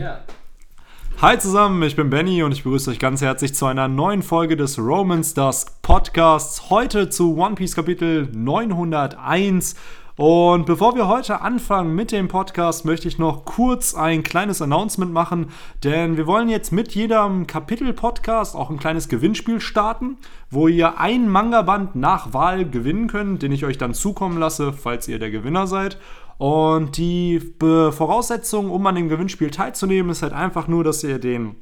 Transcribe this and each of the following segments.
Ja. Hi zusammen, ich bin Benny und ich begrüße euch ganz herzlich zu einer neuen Folge des Romans Dusk Podcasts. Heute zu One Piece Kapitel 901. Und bevor wir heute anfangen mit dem Podcast, möchte ich noch kurz ein kleines Announcement machen, denn wir wollen jetzt mit jedem Kapitel-Podcast auch ein kleines Gewinnspiel starten, wo ihr ein Manga-Band nach Wahl gewinnen könnt, den ich euch dann zukommen lasse, falls ihr der Gewinner seid. Und die Voraussetzung, um an dem Gewinnspiel teilzunehmen, ist halt einfach nur, dass ihr den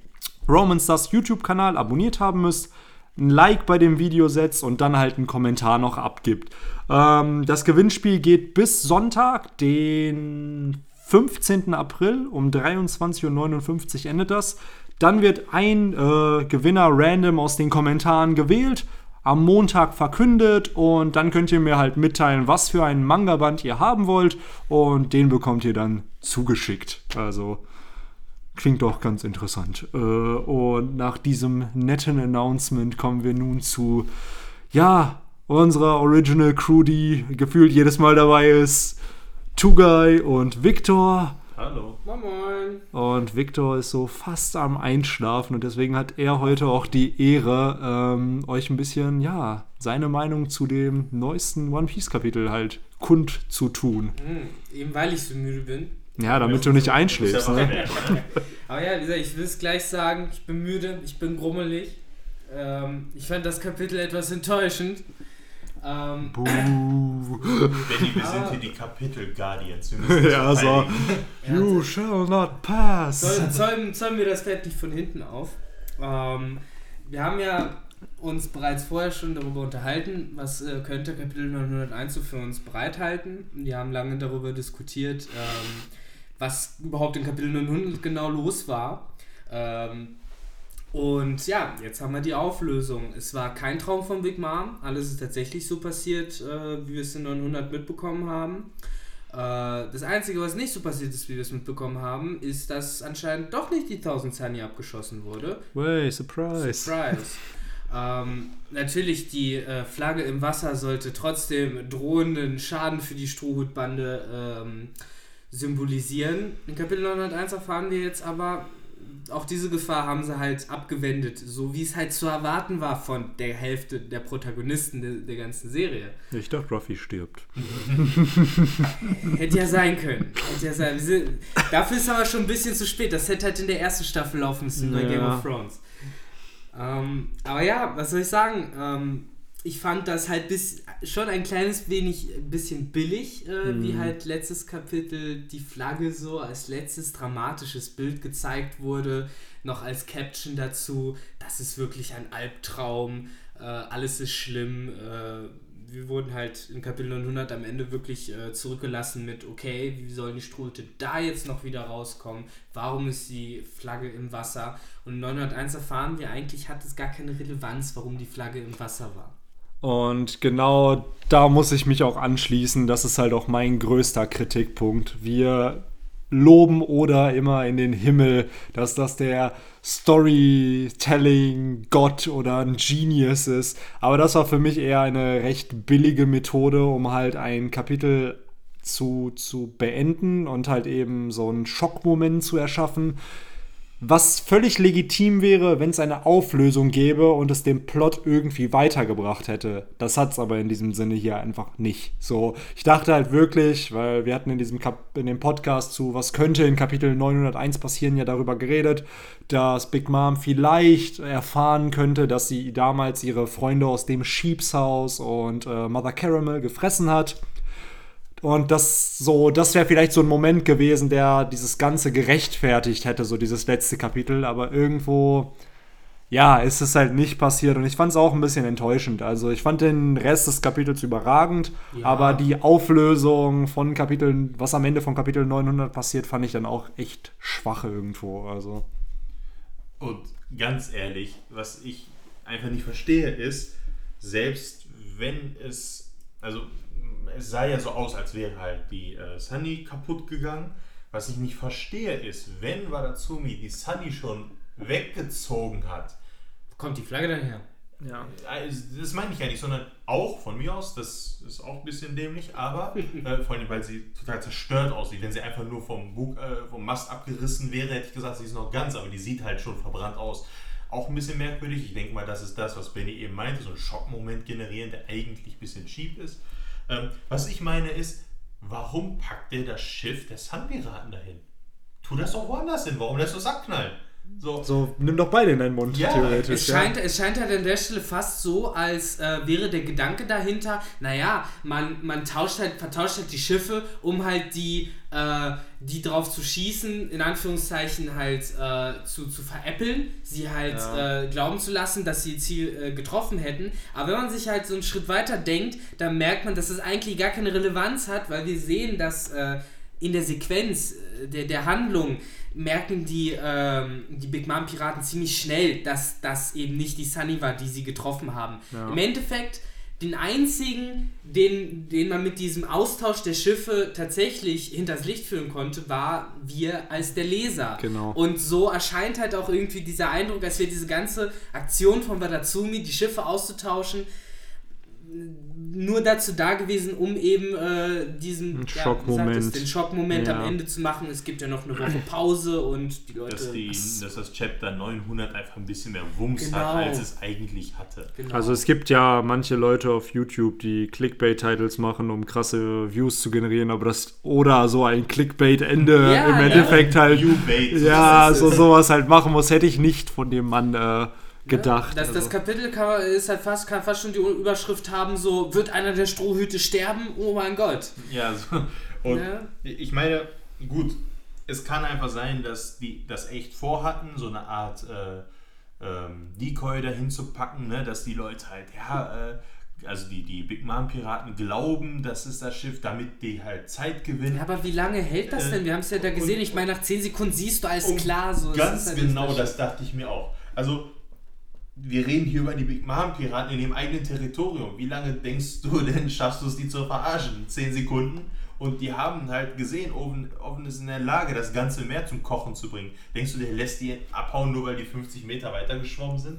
Roman Stars YouTube-Kanal abonniert haben müsst, ein Like bei dem Video setzt und dann halt einen Kommentar noch abgibt. Ähm, das Gewinnspiel geht bis Sonntag, den 15. April um 23.59 Uhr endet das. Dann wird ein äh, Gewinner random aus den Kommentaren gewählt am Montag verkündet und dann könnt ihr mir halt mitteilen, was für einen Manga-Band ihr haben wollt und den bekommt ihr dann zugeschickt. Also klingt doch ganz interessant. Äh, und nach diesem netten Announcement kommen wir nun zu, ja, unserer Original Crew, die gefühlt jedes Mal dabei ist. Tugai und Victor. Hallo. Moin Moin. Und Victor ist so fast am Einschlafen und deswegen hat er heute auch die Ehre, ähm, euch ein bisschen, ja, seine Meinung zu dem neuesten One Piece Kapitel halt kund zu tun. Hm, eben weil ich so müde bin. Ja, damit du nicht einschläfst. Ne? Aber ja, wie gesagt, ich will es gleich sagen, ich bin müde, ich bin grummelig. Ähm, ich fand das Kapitel etwas enttäuschend. Ähm, Buh. Benny, wir sind hier die Kapitel Guardians. Ja, so. You shall not pass. Zäumen, zäumen, zäumen wir das nicht von hinten auf. Ähm, wir haben ja uns bereits vorher schon darüber unterhalten, was äh, könnte Kapitel 901 so für uns bereithalten. Wir haben lange darüber diskutiert, ähm, was überhaupt in Kapitel 900 genau los war. Ähm, und ja, jetzt haben wir die Auflösung. Es war kein Traum von Big Mom. Alles ist tatsächlich so passiert, äh, wie wir es in 900 mitbekommen haben. Äh, das Einzige, was nicht so passiert ist, wie wir es mitbekommen haben, ist, dass anscheinend doch nicht die 1000 Sunny abgeschossen wurde. Way, surprise. Surprise. ähm, natürlich, die äh, Flagge im Wasser sollte trotzdem drohenden Schaden für die Strohhutbande ähm, symbolisieren. In Kapitel 901 erfahren wir jetzt aber, auch diese Gefahr haben sie halt abgewendet, so wie es halt zu erwarten war von der Hälfte der Protagonisten der, der ganzen Serie. Ich dachte, Ruffy stirbt. Hätte ja sein können. Hätte ja sein. sind- Dafür ist aber schon ein bisschen zu spät. Das hätte halt in der ersten Staffel laufen müssen bei Ja. Game of Thrones. Ähm, aber ja, was soll ich sagen? Ähm, ich fand das halt bis, schon ein kleines wenig ein bisschen billig, äh, wie Mhm. halt letztes Kapitel die Flagge so als letztes dramatisches Bild gezeigt wurde, noch als Caption dazu, das ist wirklich ein Albtraum, äh, alles ist schlimm. Äh, wir wurden halt in Kapitel 900 am Ende wirklich äh, zurückgelassen mit, okay, wie sollen die Strute da jetzt noch wieder rauskommen? Warum ist die Flagge im Wasser? Und in 901 erfahren wir eigentlich, hat es gar keine Relevanz, warum die Flagge im Wasser war. Und genau da muss ich mich auch anschließen. Das ist halt auch mein größter Kritikpunkt. Wir loben oder immer in den Himmel, dass das der Storytelling-Gott oder ein Genius ist. Aber das war für mich eher eine recht billige Methode, um halt ein Kapitel zu, zu beenden und halt eben so einen Schockmoment zu erschaffen. Was völlig legitim wäre, wenn es eine Auflösung gäbe und es den Plot irgendwie weitergebracht hätte. Das hat es aber in diesem Sinne hier einfach nicht. So, ich dachte halt wirklich, weil wir hatten in diesem Kap in dem Podcast zu, was könnte in Kapitel 901 passieren, ja darüber geredet, dass Big Mom vielleicht erfahren könnte, dass sie damals ihre Freunde aus dem Sheeps House und äh, Mother Caramel gefressen hat. Und das so, das wäre vielleicht so ein Moment gewesen, der dieses Ganze gerechtfertigt hätte, so dieses letzte Kapitel. Aber irgendwo, ja, ist es halt nicht passiert. Und ich fand es auch ein bisschen enttäuschend. Also ich fand den Rest des Kapitels überragend, Ja. aber die Auflösung von Kapiteln, was am Ende von Kapitel 900 passiert, fand ich dann auch echt schwach irgendwo. Also Und ganz ehrlich, was ich einfach nicht verstehe, ist, selbst wenn es, also es sah ja so aus, als wäre halt die äh, Sunny kaputt gegangen. Was ich nicht verstehe ist, wenn Wadatsumi die Sunny schon weggezogen hat, Wo kommt die Flagge dann her? Ja. Also, Das meine ich ja nicht, sondern auch von mir aus, das ist auch ein bisschen dämlich, aber äh, vor allem, weil sie total zerstört aussieht. Wenn sie einfach nur vom, Bug, äh, vom Mast abgerissen wäre, hätte ich gesagt, sie ist noch ganz, aber die sieht halt schon verbrannt aus. Auch ein bisschen merkwürdig. Ich denke mal, das ist das, was Benny eben meinte, so einen Schockmoment generieren, der eigentlich ein bisschen cheap ist. Ähm, was ich meine ist, warum packt der das Schiff der Sun-Piraten dahin? Tu das doch woanders hin, warum lässt du es abknallen? So, So, nimm doch beide in deinen Mund, Ja, theoretisch. Es scheint, es scheint halt an der Stelle fast so, als äh, wäre der Gedanke dahinter, naja, man, man tauscht halt, vertauscht halt die Schiffe, um halt die, äh, die drauf zu schießen, in Anführungszeichen halt äh, zu, zu veräppeln, sie halt Ja. äh, glauben zu lassen, dass sie ihr Ziel äh, getroffen hätten. Aber wenn man sich halt so einen Schritt weiter denkt, dann merkt man, dass es eigentlich gar keine Relevanz hat, weil wir sehen, dass äh, in der Sequenz äh, der, der Handlung merken die, ähm, die Big Mom Piraten ziemlich schnell, dass das eben nicht die Sunny war, die sie getroffen haben. Ja. Im Endeffekt, den einzigen, den, den man mit diesem Austausch der Schiffe tatsächlich hinters Licht führen konnte, war wir als der Leser. Genau. Und so erscheint halt auch irgendwie dieser Eindruck, als wäre diese ganze Aktion von Wadatsumi, die Schiffe auszutauschen, nur dazu da gewesen, um eben äh, diesen ja, Schockmoment. gesagt, den Schockmoment Ja. am Ende zu machen. Es gibt ja noch eine Woche Pause und die Leute. dass, die, das- dass das Chapter 900 einfach ein bisschen mehr Wumms Genau. hat, als es eigentlich hatte. genau. Also es gibt ja manche Leute auf YouTube, die Clickbait-Titles machen, um krasse Views zu generieren, aber das oder so ein Clickbait-Ende Ja, im ja. Endeffekt halt Viewbait, ja, so es. sowas halt machen muss, hätte ich nicht von dem Mann äh, gedacht. Das, das also. Kapitel kann, ist halt fast, kann fast schon die Überschrift haben: so, wird einer der Strohhüte sterben? Oh mein Gott. Ja, so. und Ja. ich meine, gut, es kann einfach sein, dass die das echt vorhatten, so eine Art äh, ähm, Decoy dahin zu packen, ne? dass die Leute halt, ja, äh, also die, die Big Mom Piraten glauben, das ist das Schiff, damit die halt Zeit gewinnen. Ja, aber wie lange hält das Äh, denn? Wir haben es ja da gesehen. und- Ich meine, nach 10 Sekunden siehst du alles klar. So, Ganz ist halt genau, das das dachte ich mir auch. Also, wir reden hier über die Big Mom Piraten in dem eigenen Territorium. Wie lange denkst du denn, schaffst du es, die zu verarschen? Zehn Sekunden? Und die haben halt gesehen, Owen, Owen ist in der Lage, das ganze Meer zum Kochen zu bringen. Denkst du, der lässt die abhauen, nur weil die 50 Meter weiter geschwommen sind?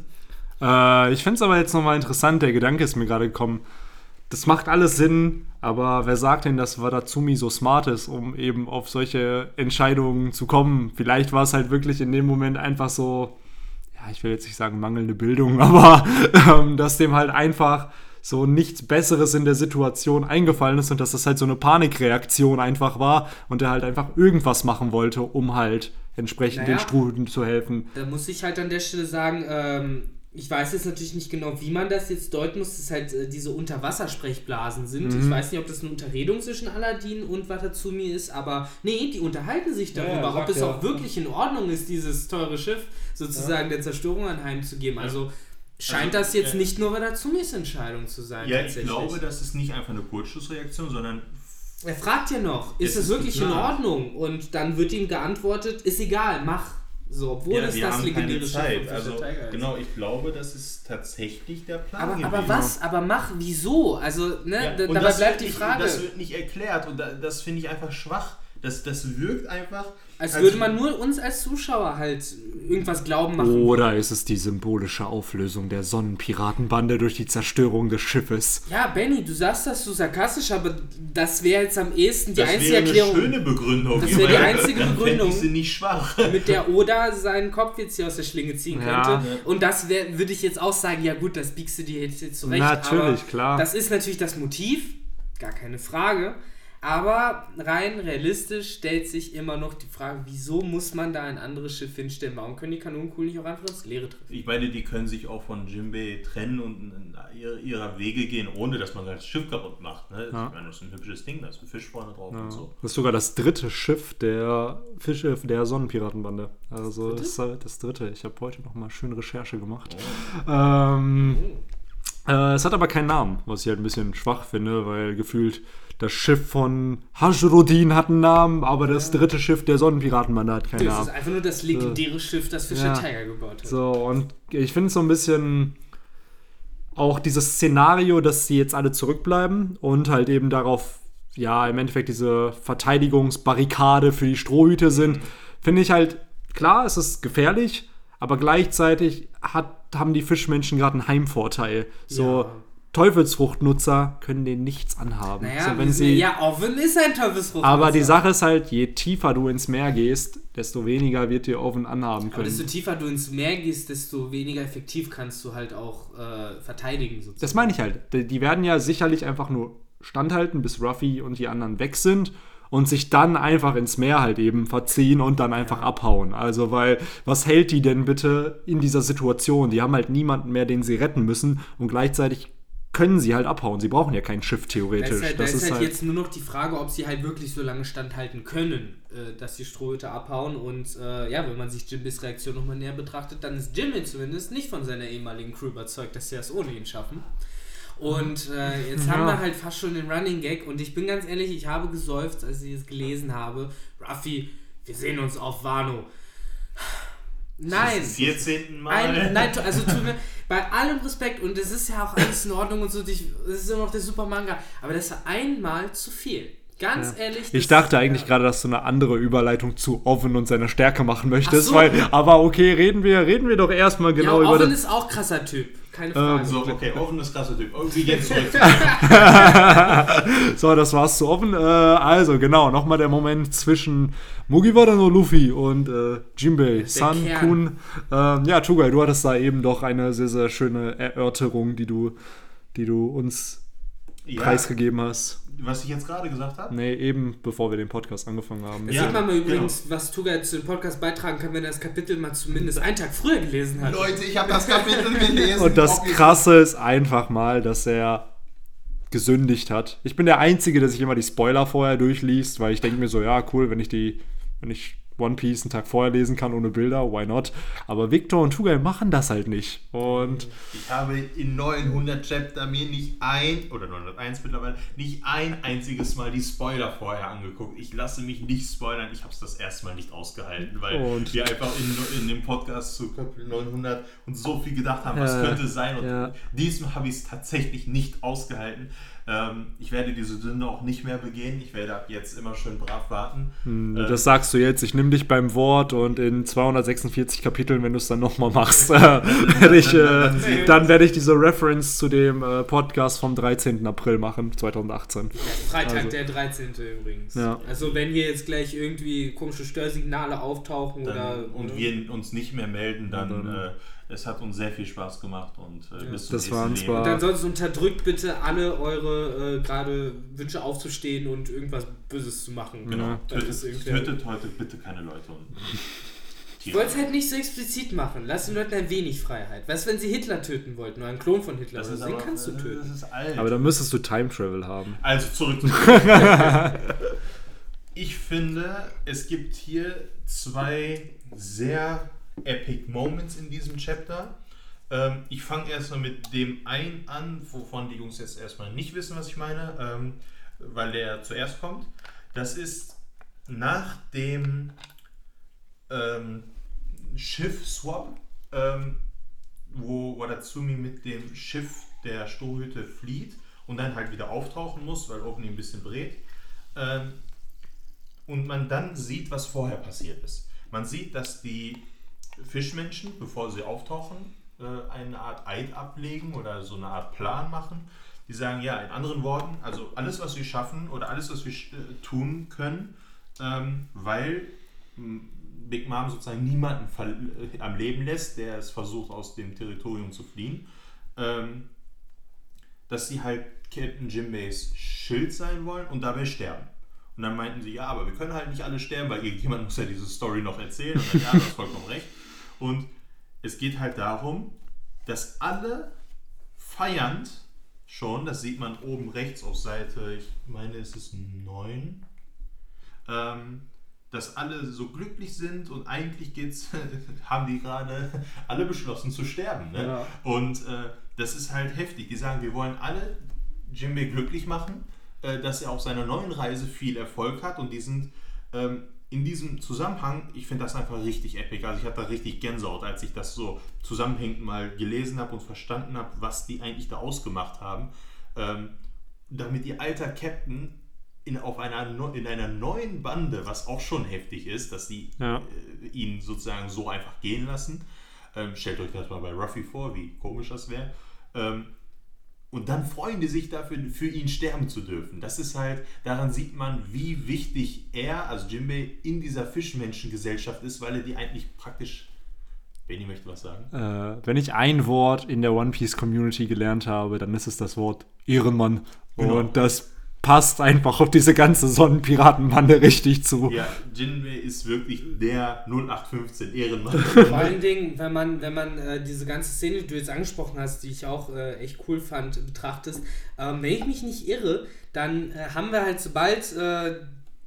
Äh, ich finde es aber jetzt nochmal interessant, der Gedanke ist mir gerade gekommen. Das macht alles Sinn, aber wer sagt denn, dass Wadatsumi so smart ist, um eben auf solche Entscheidungen zu kommen? Vielleicht war es halt wirklich in dem Moment einfach so, ja, ich will jetzt nicht sagen mangelnde Bildung, aber ähm, dass dem halt einfach so nichts Besseres in der Situation eingefallen ist und dass das halt so eine Panikreaktion einfach war und er halt einfach irgendwas machen wollte, um halt entsprechend Naja. den Struhen zu helfen. Da muss ich halt an der Stelle sagen, ähm, ich weiß jetzt natürlich nicht genau, wie man das jetzt deuten muss, dass halt äh, diese Unterwassersprechblasen sind. Mhm. Ich weiß nicht, ob das eine Unterredung zwischen Aladdin und Watatsumi ist, aber nee, die unterhalten sich Ja, darüber, ja, ob sagt es ja. auch wirklich in Ordnung ist, dieses teure Schiff sozusagen der Zerstörung anheimzugeben. Also scheint Also, das jetzt äh, nicht nur Watazumis Entscheidung zu sein. Ja, ich glaube, das ist nicht einfach eine Kurzschlussreaktion, sondern Er fragt ja noch, ist Es wirklich in. Ordnung? Und dann wird ihm geantwortet, ist egal, mach. So, obwohl ja, das wir das haben legendäre Schiff Also, Tiger genau, ich glaube, das ist tatsächlich der Plan Aber, aber was? Aber mach, wieso? Also, ne, Ja, da, und dabei das bleibt die nicht, Frage. Das wird nicht erklärt und da, das finde ich einfach schwach. Das, das wirkt einfach. Als würde man nur uns als Zuschauer halt irgendwas glauben machen. Oder ist es die symbolische Auflösung der Sonnenpiratenbande durch die Zerstörung des Schiffes? Ja, Benny, du sagst das so sarkastisch, aber das wäre jetzt am ehesten die das einzige wäre eine Erklärung, schöne Begründung. Das wäre die einzige Begründung. Ich sie nicht schwach. mit der Oda seinen Kopf jetzt hier aus der Schlinge ziehen Ja. könnte. Ja. Und das würde ich jetzt auch sagen, ja gut, das biegst du dir jetzt, jetzt zurecht. Natürlich, aber klar. Das ist natürlich das Motiv, gar keine Frage. Aber rein realistisch stellt sich immer noch die Frage, wieso muss man da ein anderes Schiff hinstellen? Warum können die Kanonenkugeln nicht auch einfach ins Leere treffen? Ich meine, die können sich auch von Jinbei trennen und in ihre- ihrer Wege gehen, ohne dass man das Schiff kaputt macht. Ne? Ja. Ich meine, das ist ein hübsches Ding, da ist ein Fisch vorne drauf und so. Das ist sogar das dritte Schiff der Fische der Sonnenpiratenbande. Also das, ist das dritte. Ich habe heute noch mal schön Recherche gemacht. Ähm, äh, es hat aber keinen Namen, was ich halt ein bisschen schwach finde, weil gefühlt das Schiff von Hajrodin hat einen Namen, aber das dritte Schiff der Sonnenpiratenbande hat keinen Das Namen. ist einfach nur das legendäre Schiff, das Fischer Ja. Tiger gebaut hat. So, und ich finde es so ein bisschen auch dieses Szenario, dass sie jetzt alle zurückbleiben und halt eben darauf, ja, im Endeffekt diese Verteidigungsbarrikade für die Strohhüte sind, finde ich halt, klar, es ist gefährlich, aber gleichzeitig hat, haben die Fischmenschen gerade einen Heimvorteil. So Ja. Teufelsfruchtnutzer können denen nichts anhaben. Naja, so, sie, ja, Oven ist ein Teufelsfrucht. aber die Sache ist halt, je tiefer du ins Meer gehst, desto weniger wird dir Oven anhaben Aber können. desto tiefer du ins Meer gehst, desto weniger effektiv kannst du halt auch äh, verteidigen sozusagen. Das meine ich halt. Die werden ja sicherlich einfach nur standhalten, bis Ruffy und die anderen weg sind und sich dann einfach ins Meer halt eben verziehen und dann einfach abhauen. Also, weil, was hält die denn bitte in dieser Situation? Die haben halt niemanden mehr, den sie retten müssen und gleichzeitig können sie halt abhauen. Sie brauchen ja kein Schiff Da theoretisch. ist halt, da das ist ist halt halt. jetzt nur noch die Frage, ob sie halt wirklich so lange standhalten können, äh, dass die Strohhüte abhauen. Und äh, ja, wenn man sich Jimbys Reaktion nochmal näher betrachtet, dann ist Jimmy zumindest nicht von seiner ehemaligen Crew überzeugt, dass sie das ohne ihn schaffen. Und äh, jetzt haben Ja. wir halt fast schon den Running Gag. Und ich bin ganz ehrlich, ich habe geseufzt, als ich es gelesen habe. Ruffy, wir sehen uns auf Wano. Nein. Zum 14. Mal. Ein, nein, also tut mir bei allem Respekt und es ist ja auch alles in Ordnung und so, ich- das ist immer noch der super Manga, aber das war einmal zu viel. Ganz ehrlich. Ich dachte eigentlich ja. gerade, dass du eine andere Überleitung zu Oven und seiner Stärke machen möchtest, so. weil, aber okay, reden wir, reden wir doch erstmal genau ja, über Owen das. ist auch krasser Typ, keine Frage. So, okay, Oven ist krasser Typ. Irgendwie jetzt zurück. So, das war's zu offen. Äh, also, genau, nochmal der Moment zwischen Mugiwara no Luffy und äh, Jinbei, San Kern. Kun. Ähm, ja, Tugai, du hattest da eben doch eine sehr, sehr schöne Erörterung, die du, die du uns ja, preisgegeben hast. was ich jetzt gerade gesagt habe. Nee, eben bevor wir den Podcast angefangen haben. Das Ja, sieht man mal genau. übrigens, was Tuga jetzt zu dem Podcast beitragen kann, wenn er das Kapitel mal zumindest einen Tag früher gelesen hat. Leute, ich habe das Kapitel gelesen. Und das Krasse ist einfach mal, dass er gesündigt hat. Ich bin der Einzige, der sich immer die Spoiler vorher durchliest, weil ich denke mir so, ja, cool, wenn ich die, wenn ich One Piece einen Tag vorher lesen kann ohne Bilder, why not? Aber Victor und Tugai machen das halt nicht. Und Ich habe in 900 Chapter mir nicht ein, oder 901 mittlerweile, nicht ein einziges Mal die Spoiler vorher angeguckt. Ich lasse mich nicht spoilern. Ich habe es das erste Mal nicht ausgehalten, weil Und- wir einfach in, in dem Podcast zu Kapitel 900 uns so viel gedacht haben, was Ja, könnte sein. Und ja. diesmal habe ich es tatsächlich nicht ausgehalten. Ähm, ich werde diese Sünde auch nicht mehr begehen. Ich werde ab jetzt immer schön brav warten. Äh, das sagst du jetzt, ich nehme dich beim Wort und in 246 Kapiteln, wenn du es dann nochmal machst, äh, werde ich, äh, dann werde ich diese Reference zu dem äh, Podcast vom 13. April machen, 2018. Freitag, Also- der 13. übrigens. Ja. Also wenn hier jetzt gleich irgendwie komische Störsignale auftauchen dann, oder... und ne? wir uns nicht mehr melden, dann, äh, es hat uns sehr viel Spaß gemacht und äh, bis zum Das nächsten waren zwar- Und ansonsten unterdrückt bitte alle eure äh, gerade Wünsche aufzustehen und irgendwas Böses zu machen. Genau. Ja. Das Tötet, ist irgendwer- tötet heute bitte keine Leute. Und Ich wollte es halt nicht so explizit machen. Lass den Leuten ein wenig Freiheit. Was, wenn sie Hitler töten wollten oder einen Klon von Hitler? das ist den aber, kannst du das töten. ist alt. Aber dann müsstest du Time Travel haben. also zurück. ich finde, es gibt hier zwei sehr epic Moments in diesem Chapter. Ähm, ich fange erstmal mit dem einen an, wovon die Jungs jetzt erstmal nicht wissen, was ich meine, ähm, weil der zuerst kommt. Das ist nach dem ähm, Schiff-Swap, ähm, wo Wadatsumi mit dem Schiff der Strohhütte flieht und dann halt wieder auftauchen muss, weil ihn ein bisschen berät. Ähm, und man dann sieht, was vorher passiert ist. Man sieht, dass die Fischmenschen, bevor sie auftauchen, äh, eine Art Eid ablegen oder so eine Art Plan machen. Die sagen, ja, in anderen Worten, also alles, was wir schaffen oder alles, was wir äh, tun können, ähm, weil m, Big Mom sozusagen niemanden äh, am Leben lässt, der es versucht, aus dem Territorium zu fliehen, ähm, dass sie halt Captain Jinbeis Schild sein wollen und dabei sterben. Und dann meinten sie, ja, aber wir können halt nicht alle sterben, weil irgendjemand muss ja diese Story noch erzählen. Und dann, ja, du hast vollkommen recht. Und es geht halt darum, dass alle feiernd schon, das sieht man oben rechts auf Seite, ich meine, es ist 9, ähm, dass alle so glücklich sind und eigentlich geht's, haben die gerade alle beschlossen zu sterben. Ne? Ja. Und äh, das ist halt heftig. Die sagen, wir wollen alle Jimmy glücklich machen, äh, dass er auf seiner neuen Reise viel Erfolg hat und die sind ähm, in diesem Zusammenhang, ich finde das einfach richtig epic. Also ich hatte da richtig Gänsehaut, als ich das so zusammenhängend mal gelesen habe und verstanden habe, was die eigentlich da ausgemacht haben. Ähm, damit ihr alter Captain in, auf einer, in einer neuen Bande, was auch schon heftig ist, dass sie Ja. äh, ihn sozusagen so einfach gehen lassen, Ähm, stellt euch das mal bei Ruffy vor, wie komisch das wäre. Ähm, und dann freuen die sich dafür, für ihn sterben zu dürfen. Das ist halt, daran sieht man, wie wichtig er, also Jimbei, in dieser Fischmenschengesellschaft ist, weil er die eigentlich praktisch. Benny möchte was sagen. Äh, wenn ich ein Wort in der One Piece Community gelernt habe, dann ist es das Wort Ehrenmann. Genau. Und das passt einfach auf diese ganze Sonnenpiratenbande richtig zu. Ja, Jinbei ist wirklich der 0815 Ehrenmann. Vor allen Dingen, wenn man, wenn man äh, diese ganze Szene, die du jetzt angesprochen hast, die ich auch äh, echt cool fand, betrachtest, ähm, wenn ich mich nicht irre, dann äh, haben wir halt sobald äh,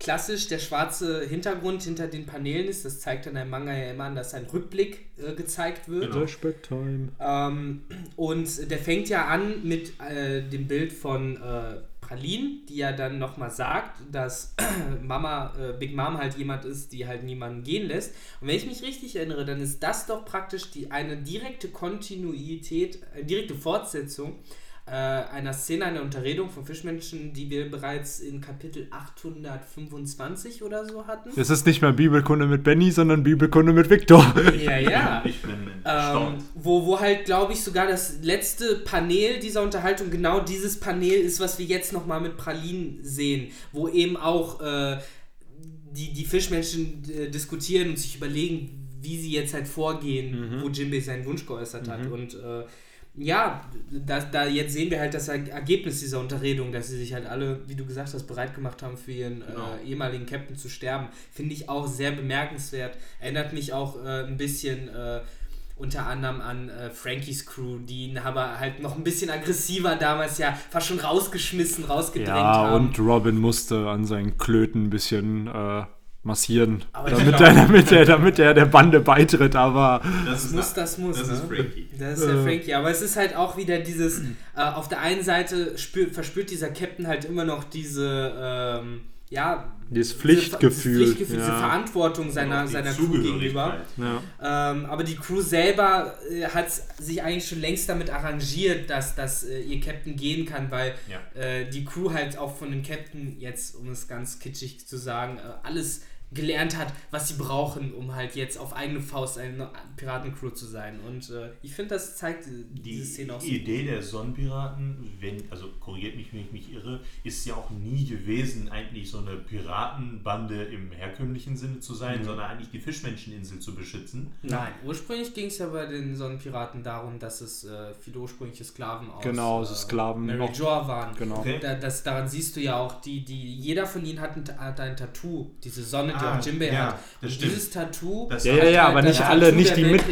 klassisch der schwarze Hintergrund hinter den Paneelen ist, das zeigt dann ein Manga ja immer an, dass ein Rückblick äh, gezeigt wird. Genau. Flashback Time. Ähm, und der fängt ja an mit äh, dem Bild von äh, Pralin, die ja dann nochmal sagt, dass Mama, äh, Big Mom halt jemand ist, die halt niemanden gehen lässt. Und wenn ich mich richtig erinnere, dann ist das doch praktisch die, eine direkte Kontinuität, eine direkte Fortsetzung äh, einer Szene, einer Unterredung von Fischmenschen, die wir bereits in Kapitel 825 oder so hatten. Es ist nicht mehr Bibelkunde mit Benny, sondern Bibelkunde mit Victor. Ja, ja. Ich bin Ähm, wo, wo halt, glaube ich, sogar das letzte Panel dieser Unterhaltung genau dieses Panel ist, was wir jetzt nochmal mit Pralin sehen, wo eben auch äh, die, die Fischmenschen äh, diskutieren und sich überlegen, wie sie jetzt halt vorgehen, wo Jimbei seinen Wunsch geäußert hat. Und äh, ja, da, da jetzt sehen wir halt das Er- Ergebnis dieser Unterredung, dass sie sich halt alle, wie du gesagt hast, bereit gemacht haben, für ihren Genau. äh, ehemaligen Captain zu sterben. Finde ich auch sehr bemerkenswert. Erinnert mich auch äh, ein bisschen äh, unter anderem an äh, Frankies Crew, die ihn aber halt noch ein bisschen aggressiver damals ja fast schon rausgeschmissen, rausgedrängt Ja, haben. und Robin musste an seinen Klöten ein bisschen äh, massieren, damit er, damit, er, damit er der Bande beitritt. Aber Das ist, muss, das muss. Das ne? ist Frankie. Das ist der Frankie, aber es ist halt auch wieder dieses, äh, auf der einen Seite spürt, verspürt dieser Captain halt immer noch diese, ähm, ja, Dieses diese- Pflichtgefühl, Dieses Pflichtgefühl, ja. diese Verantwortung seiner, seiner Crew gegenüber. Ja. Ähm, aber die Crew selber äh, hat sich eigentlich schon längst damit arrangiert, dass, dass äh, ihr Captain gehen kann, weil Ja. äh, die Crew halt auch von dem Captain, jetzt um es ganz kitschig zu sagen, äh, alles gelernt hat, was sie brauchen, um halt jetzt auf eigene Faust eine Piratencrew zu sein. Und äh, ich finde, das zeigt äh, Die diese Szene auch so. Idee der Sonnenpiraten, wenn, also korrigiert mich, wenn ich mich irre, ist ja auch nie gewesen, eigentlich so eine Piratenbande im herkömmlichen Sinne zu sein, Mhm. sondern eigentlich die Fischmenscheninsel zu beschützen. Nein, ursprünglich ging es ja bei den Sonnenpiraten darum, dass es äh, viele ursprüngliche Sklaven aus Genau, äh, so Sklaven Mary noch- Joa waren. Genau. Okay. Da, das, daran siehst du ja auch, die, die, jeder von ihnen hat ein, hat ein Tattoo, diese Sonne, die Ah, auch Jimbei ja, hat. das stimmt. dieses Tattoo. Das Ja, ja, ja, halt aber das nicht Tattoo alle, nicht die, Mit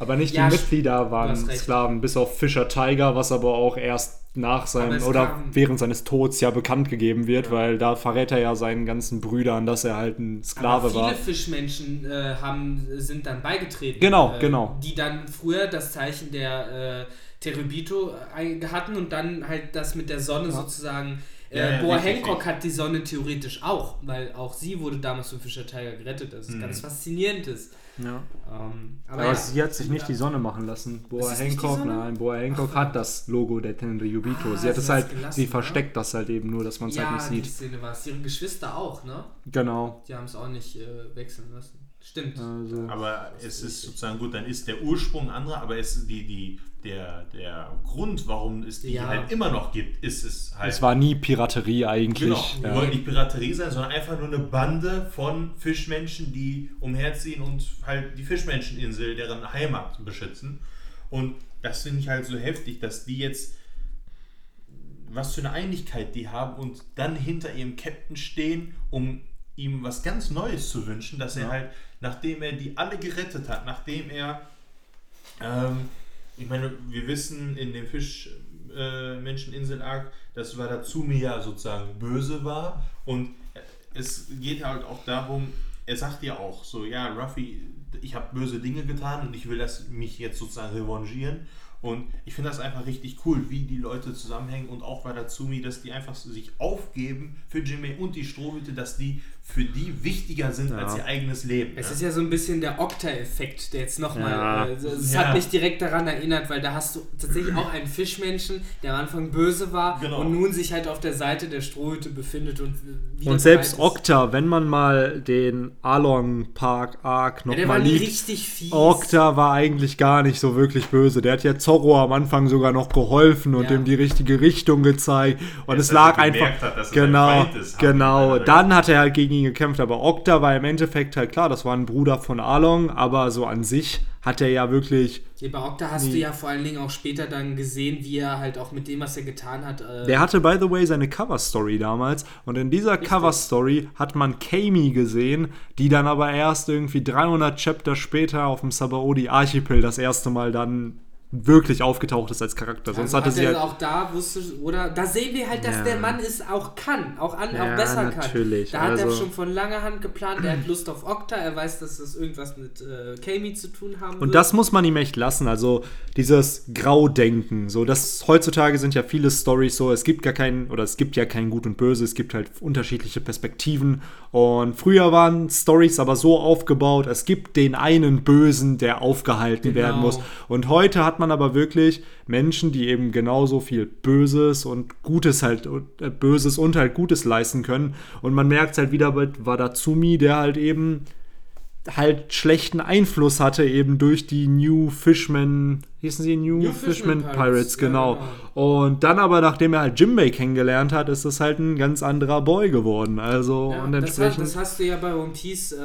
aber nicht Ja, die Mitglieder waren. Sklaven, bis auf Fischer Tiger, was aber auch erst nach seinem oder kam- während seines Todes ja bekannt gegeben wird, weil da verrät er ja seinen ganzen Brüdern, dass er halt ein Sklave aber viele war. Fischmenschen äh, haben, sind dann beigetreten. Genau, äh, genau. Die dann früher das Zeichen der äh, Terubito äh, hatten und dann halt das mit der Sonne sozusagen. Äh, Ja, ja, Boa richtig, Hancock richtig. hat die Sonne theoretisch auch, weil auch sie wurde damals vom Fischer Tiger gerettet. Das ist Mhm. ganz faszinierendes. Ja. Ähm, Aber, ja. sie hat sich nicht die Sonne machen lassen. Boa die Hancock, nein, Boa Hancock hat das Logo der Tenryubito. Ah, sie hat es halt, gelassen, sie ne? versteckt das halt eben nur, dass man es ja, halt nicht die sieht. Szene war es. Ihre Geschwister auch, ne? Genau. Die haben es auch nicht äh, wechseln lassen. Stimmt. Also, Aber es ist sozusagen gut, dann ist der Ursprung anderer, aber es die, die, der, der Grund, warum es die Ja. halt immer noch gibt, ist es halt. es war nie Piraterie eigentlich. Genau, wir Ja. wollten nicht Piraterie sein, sondern einfach nur eine Bande von Fischmenschen, die umherziehen und halt die Fischmenscheninsel, deren Heimat beschützen. Und das finde ich halt so heftig, dass die jetzt was für eine Einigkeit die haben und dann hinter ihrem Captain stehen, um ihm was ganz Neues zu wünschen, dass er Ja. halt, nachdem er die alle gerettet hat, nachdem er, ähm, ich meine, wir wissen in dem Fischmenscheninsel-Arc, dass Wadatsumi ja sozusagen böse war und es geht halt auch darum, er sagt ja auch so, ja, Ruffy, ich habe böse Dinge getan und ich will das mich jetzt sozusagen revanchieren. Und ich finde das einfach richtig cool, wie die Leute zusammenhängen und auch bei Datsumi, dass die einfach sich aufgeben für Jimmy und die Strohhüte, dass die für die wichtiger sind Ja. als ihr eigenes Leben. Es ne? ist ja so ein bisschen der Okta-Effekt, der jetzt nochmal. Ja. Äh, es Ja. hat mich direkt daran erinnert, weil da hast du tatsächlich auch einen Fischmenschen, der am Anfang böse war Genau. und nun sich halt auf der Seite der Strohhüte befindet und wieder Und selbst ist. Okta, wenn man mal den Along Park Arc Ja, der nochmal war ihn liegt. richtig fies. Okta war eigentlich gar nicht so wirklich böse. Der hat ja Zorro am Anfang sogar noch geholfen und Ja. ihm die richtige Richtung gezeigt. Und es lag einfach. hat, genau, genau. Dann hat er halt gegen ihn gekämpft. Aber Okta war im Endeffekt halt klar, das war ein Bruder von Along. Aber so an sich hat er ja wirklich. Ja, bei Okta hast du ja vor allen Dingen auch später dann gesehen, wie er halt auch mit dem, was er getan hat. Äh, Der hatte, by the way, seine Cover-Story damals. Und in dieser Cover-Story hat man Kami gesehen, die dann aber erst irgendwie 300 Chapter später auf dem Sabaody-Archipel das erste Mal dann wirklich aufgetaucht ist als Charakter. Sonst also hatte hat sie er halt. auch da wusste oder da sehen wir halt, dass Ja. der Mann es auch kann, auch an, Ja, auch besser natürlich. kann. Da hat er Also- schon von langer Hand geplant. Er hat Lust auf Okta. Er weiß, dass das irgendwas mit äh, Kami zu tun haben Und das muss man ihm echt lassen. Also dieses Graudenken. So, das heutzutage sind ja viele Stories so, es gibt gar keinen, oder es gibt ja kein Gut und Böse, es gibt halt unterschiedliche Perspektiven. Und früher waren Stories aber so aufgebaut, es gibt den einen Bösen, der aufgehalten Genau. werden muss. Und heute hat man aber wirklich Menschen, die eben genauso viel Böses und Gutes halt, äh, Böses und halt Gutes leisten können. Und man merkt es halt wieder bei Wadazumi, der halt eben halt schlechten Einfluss hatte, eben durch die New Fishman, hießen sie New, New Fishman, Fishman Pirates, Pirates, ja, genau. Und dann aber, nachdem er halt Jimbei kennengelernt hat, ist es halt ein ganz anderer Boy geworden. Also Ja, und das, entsprechend. das hast du ja bei One Piece äh,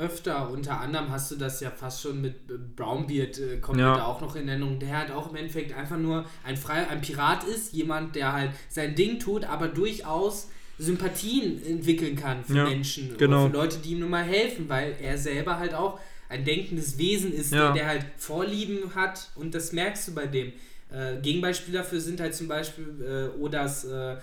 öfter. Unter anderem hast du das ja fast schon mit äh, Brownbeard, äh, kommt Ja. da auch noch in Erinnerung. Der halt auch im Endeffekt einfach nur ein, Frei ein Pirat ist, jemand, der halt sein Ding tut, aber durchaus Sympathien entwickeln kann für Ja, Menschen genau. oder für Leute, die ihm nun mal helfen, weil er selber halt auch ein denkendes Wesen ist, Ja. der, der halt Vorlieben hat und das merkst du bei dem. Äh, Gegenbeispiel dafür sind halt zum Beispiel äh, Odas äh,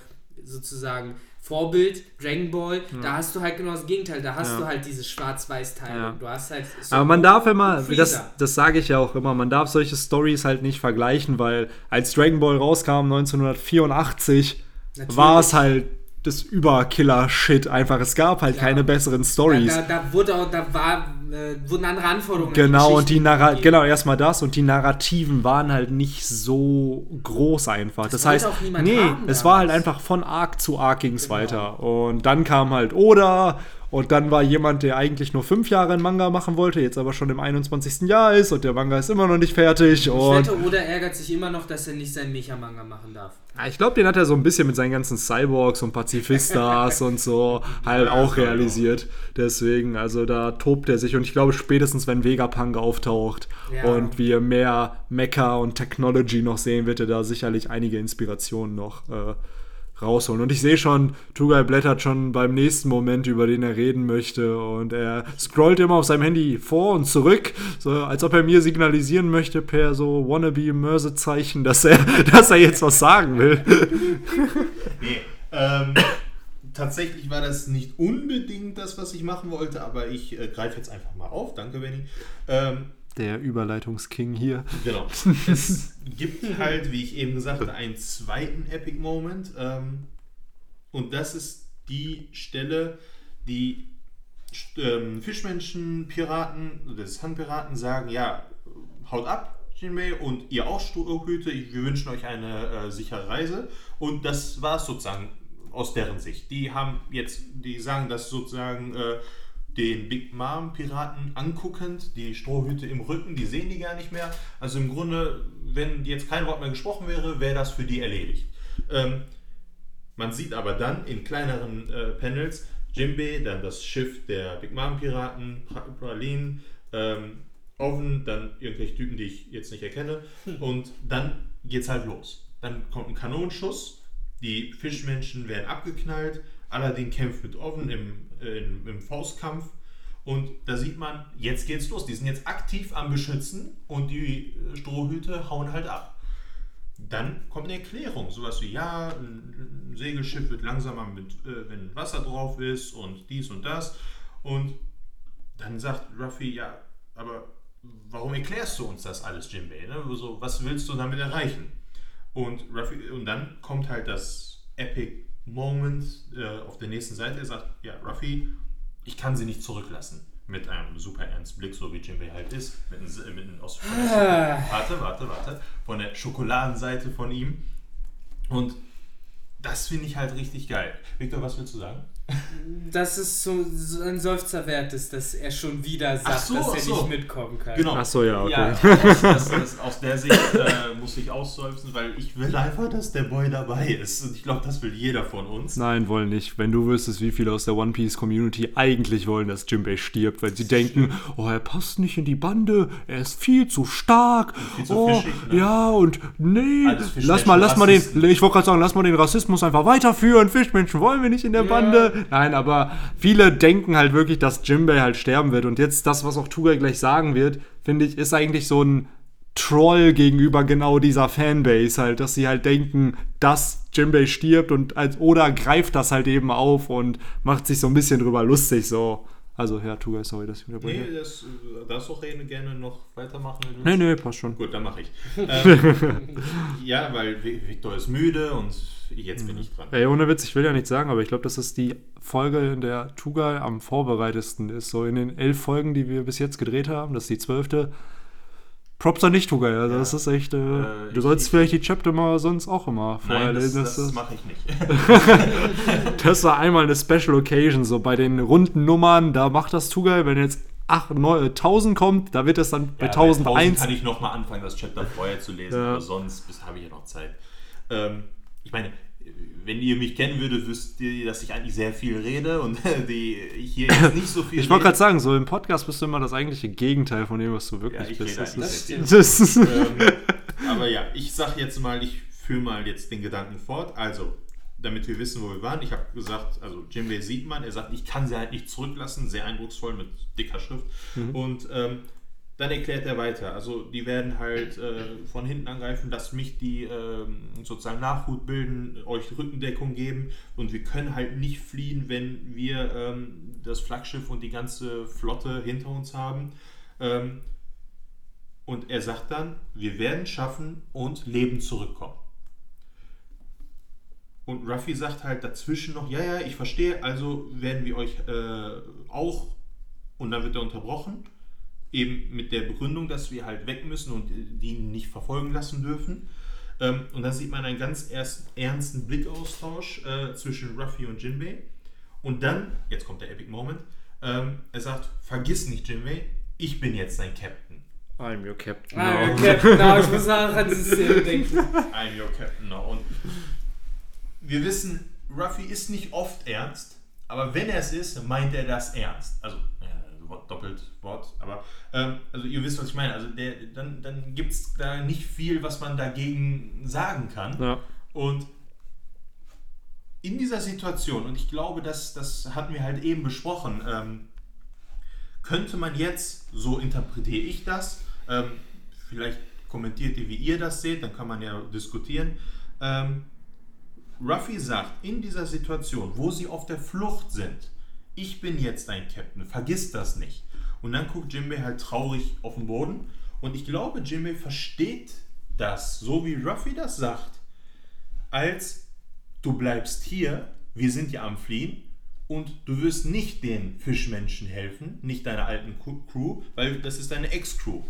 sozusagen Vorbild, Dragon Ball, da hast du halt genau das Gegenteil, da hast Ja. du halt dieses Schwarz-Weiß-Teil. Ja. Du hast halt so Aber man darf immer, das, das sage ich ja auch immer, man darf solche Stories halt nicht vergleichen, weil als Dragon Ball rauskam 1984, Natürlich. war es halt das Überkiller-Shit einfach. Es gab halt Ja. keine besseren da, Stories. da, da wurde auch, da war, äh, wurden andere Anforderungen. an Genau, und die Geschichten Narra gegeben. genau, erstmal das und die Narrativen waren halt nicht so groß einfach. Das, Das heißt, nee, es war halt einfach von Arc zu Arc ging es Genau. weiter. Und dann kam halt Oda und dann war jemand, der eigentlich nur fünf Jahre einen Manga machen wollte, jetzt aber schon im 21. Jahr ist und der Manga ist immer noch nicht fertig. Und Oda ärgert sich immer noch, dass er nicht seinen Mecha-Manga machen darf. Ich glaube, den hat er so ein bisschen mit seinen ganzen Cyborgs und Pazifistas und so halt Ja, auch ich realisiert. Deswegen, also da tobt er sich und ich glaube, spätestens wenn Vegapunk auftaucht Ja. und wir mehr Mecha und Technology noch sehen, wird er da sicherlich einige Inspirationen noch äh, rausholen. Und ich sehe schon, Tugai blättert schon beim nächsten Moment, über den er reden möchte und er scrollt immer auf seinem Handy vor und zurück, so als ob er mir signalisieren möchte per so wannabe-Mörse-Zeichen, dass er, dass er jetzt was sagen will. Nee, ähm, tatsächlich war das nicht unbedingt das, was ich machen wollte, aber ich äh, greife jetzt einfach mal auf. Danke, Benny. Ähm, Der Überleitungsking hier. genau. Es gibt halt, wie ich eben gesagt hatte, einen zweiten Epic Moment. Ähm, und das ist die Stelle, die ähm, Fischmenschen, Piraten, des Handpiraten sagen, ja, haut ab, Jinbei, und ihr auch Strohhüte, wir wünschen euch eine äh, sichere Reise. Und das war es sozusagen aus deren Sicht. Die haben jetzt, die sagen das sozusagen äh, den Big Mom Piraten anguckend, die Strohhüte im Rücken, die sehen die gar nicht mehr. Also im Grunde, wenn jetzt kein Wort mehr gesprochen wäre, wäre das für die erledigt. Ähm, man sieht aber dann in kleineren äh, Panels Jimbe, dann das Schiff der Big Mom Piraten, pra Pralin, ähm, Oven, dann irgendwelche Typen, die ich jetzt nicht erkenne. Und dann geht's halt los. Dann kommt ein Kanonenschuss, die Fischmenschen werden abgeknallt, Aladdin kämpft mit Oven im, äh, im, Faustkampf. Und da sieht man, jetzt geht's los. Die sind jetzt aktiv am Beschützen und die äh, Strohhüte hauen halt ab. Dann kommt eine Erklärung, sowas wie, ja, ein Segelschiff wird langsamer, mit, äh, wenn Wasser drauf ist und dies und das. Und dann sagt Ruffy, ja, aber warum erklärst du uns das alles, Jimbei? Ne? So, was willst du damit erreichen? Und, Ruffy, und dann kommt halt das Epic Moment äh, auf der nächsten Seite. Er sagt, ja, Ruffy, ich kann sie nicht zurücklassen. Mit einem super ernsten Blick, so wie Jimbei halt ist. Mit einem, mit einem aus, Schoko- warte, warte, warte. Von der Schokoladenseite von ihm. Und das finde ich halt richtig geil. Victor, was willst du sagen? Dass es so, so ein Seufzer wert ist, dass er schon wieder sagt, so, dass er so. nicht mitkommen kann. Genau. Ach so, ja, okay. Ja, das, das, das, aus der Sicht äh, muss ich ausseufzen, weil ich will einfach, dass der Boy dabei ist. Und ich glaube, das will jeder von uns. Nein, wollen nicht. Wenn du wüsstest, wie viele aus der One Piece Community eigentlich wollen, dass Jimbei stirbt, weil sie denken, oh, er passt nicht in die Bande, er ist viel zu stark. viel zu oh, fischig, ne? Ja, und nee, lass mal, lass mal den, ich wollte gerade sagen, lass mal den Rassismus einfach weiterführen. Fischmenschen wollen wir nicht in der Bande. Nein, aber viele denken halt wirklich, dass Jimbei halt sterben wird. Und jetzt das, was auch Tugai gleich sagen wird, finde ich, ist eigentlich so ein Troll gegenüber genau dieser Fanbase halt, dass sie halt denken, dass Jimbei stirbt und als oder greift das halt eben auf und macht sich so ein bisschen drüber lustig so. Also, ja, Tugai, sorry, dass ich unterbreche. Nee, das, darfst du auch gerne, noch weitermachen. wenn Nee, nee, passt schon. Gut, dann mache ich. Ähm, ja, weil Vi- Victor ist müde und jetzt bin ich dran. Ey, ohne Witz, ich will ja nichts sagen, aber ich glaube, das ist die Folge, in der Tugai am vorbereitesten ist. So in den elf Folgen, die wir bis jetzt gedreht haben, das ist die zwölfte. Props an dich, Tugai. Also, Ja. das ist echt. Äh, Äh, du ich- vielleicht die Chapter mal sonst auch immer vorher Nein, das, lesen. das, Das, das, mache ich nicht. das war einmal eine Special Occasion. So bei den runden Nummern, da macht das Tugai, wenn jetzt ach, neu- äh, 1000 kommt, da wird es dann bei Ja, 1001. kann ich noch mal anfangen, das Chapter vorher zu lesen, Ja. aber sonst habe ich ja noch Zeit. Ähm, ich meine, wenn ihr mich kennen würdet, wüsst ihr, dass ich eigentlich sehr viel rede und die hier jetzt nicht so viel Ich wollte gerade sagen, so im Podcast bist du immer das eigentliche Gegenteil von dem, was du wirklich Ja, ich bist. Das ist, das ist, ähm, aber ja, ich sag jetzt mal, ich führe mal jetzt den Gedanken fort. Also, damit wir wissen, wo wir waren. Ich habe gesagt, also Jimbei sieht man, er sagt, ich kann sie halt nicht zurücklassen, sehr eindrucksvoll mit dicker Schrift. Und ähm, dann erklärt er weiter. Also die werden halt äh, von hinten angreifen, dass mich die ähm, sozusagen Nachhut bilden, euch Rückendeckung geben und wir können halt nicht fliehen, wenn wir ähm, das Flaggschiff und die ganze Flotte hinter uns haben. Ähm, und er sagt dann, wir werden schaffen und leben zurückkommen. Und Ruffy sagt halt dazwischen noch, ja, ja, ich verstehe, also werden wir euch äh, auch, und dann wird er unterbrochen, eben mit der Begründung, dass wir halt weg müssen und die nicht verfolgen lassen dürfen. Ähm, und dann sieht man einen ganz erst, ernsten Blickaustausch äh, zwischen Ruffy und Jinbei. Und dann, jetzt kommt der Epic Moment, ähm, er sagt, vergiss nicht Jinbei, ich bin jetzt dein Captain. I'm your captain. Ah, now. okay, genau, ich muss an diese Szene denken. I'm your captain now. Und wir wissen, Ruffy ist nicht oft ernst, aber wenn er es ist, meint er das ernst. Also, äh, doppelt Wort, aber ähm, also ihr wisst, was ich meine. Also der, dann, dann gibt es da nicht viel, was man dagegen sagen kann. Ja. Und in dieser Situation, und ich glaube, das, das hatten wir halt eben besprochen, ähm, könnte man jetzt, so interpretiere ich das, ähm, vielleicht kommentiert ihr, wie ihr das seht, dann kann man ja diskutieren. Ähm, Ruffy sagt, in dieser Situation, wo sie auf der Flucht sind, ich bin jetzt ein Captain, vergiss das nicht. Und dann guckt Jimbei halt traurig auf den Boden. Und ich glaube, Jimbei versteht das, so wie Ruffy das sagt, als du bleibst hier, wir sind ja am Fliehen und du wirst nicht den Fischmenschen helfen, nicht deiner alten Crew, weil das ist deine Ex-Crew.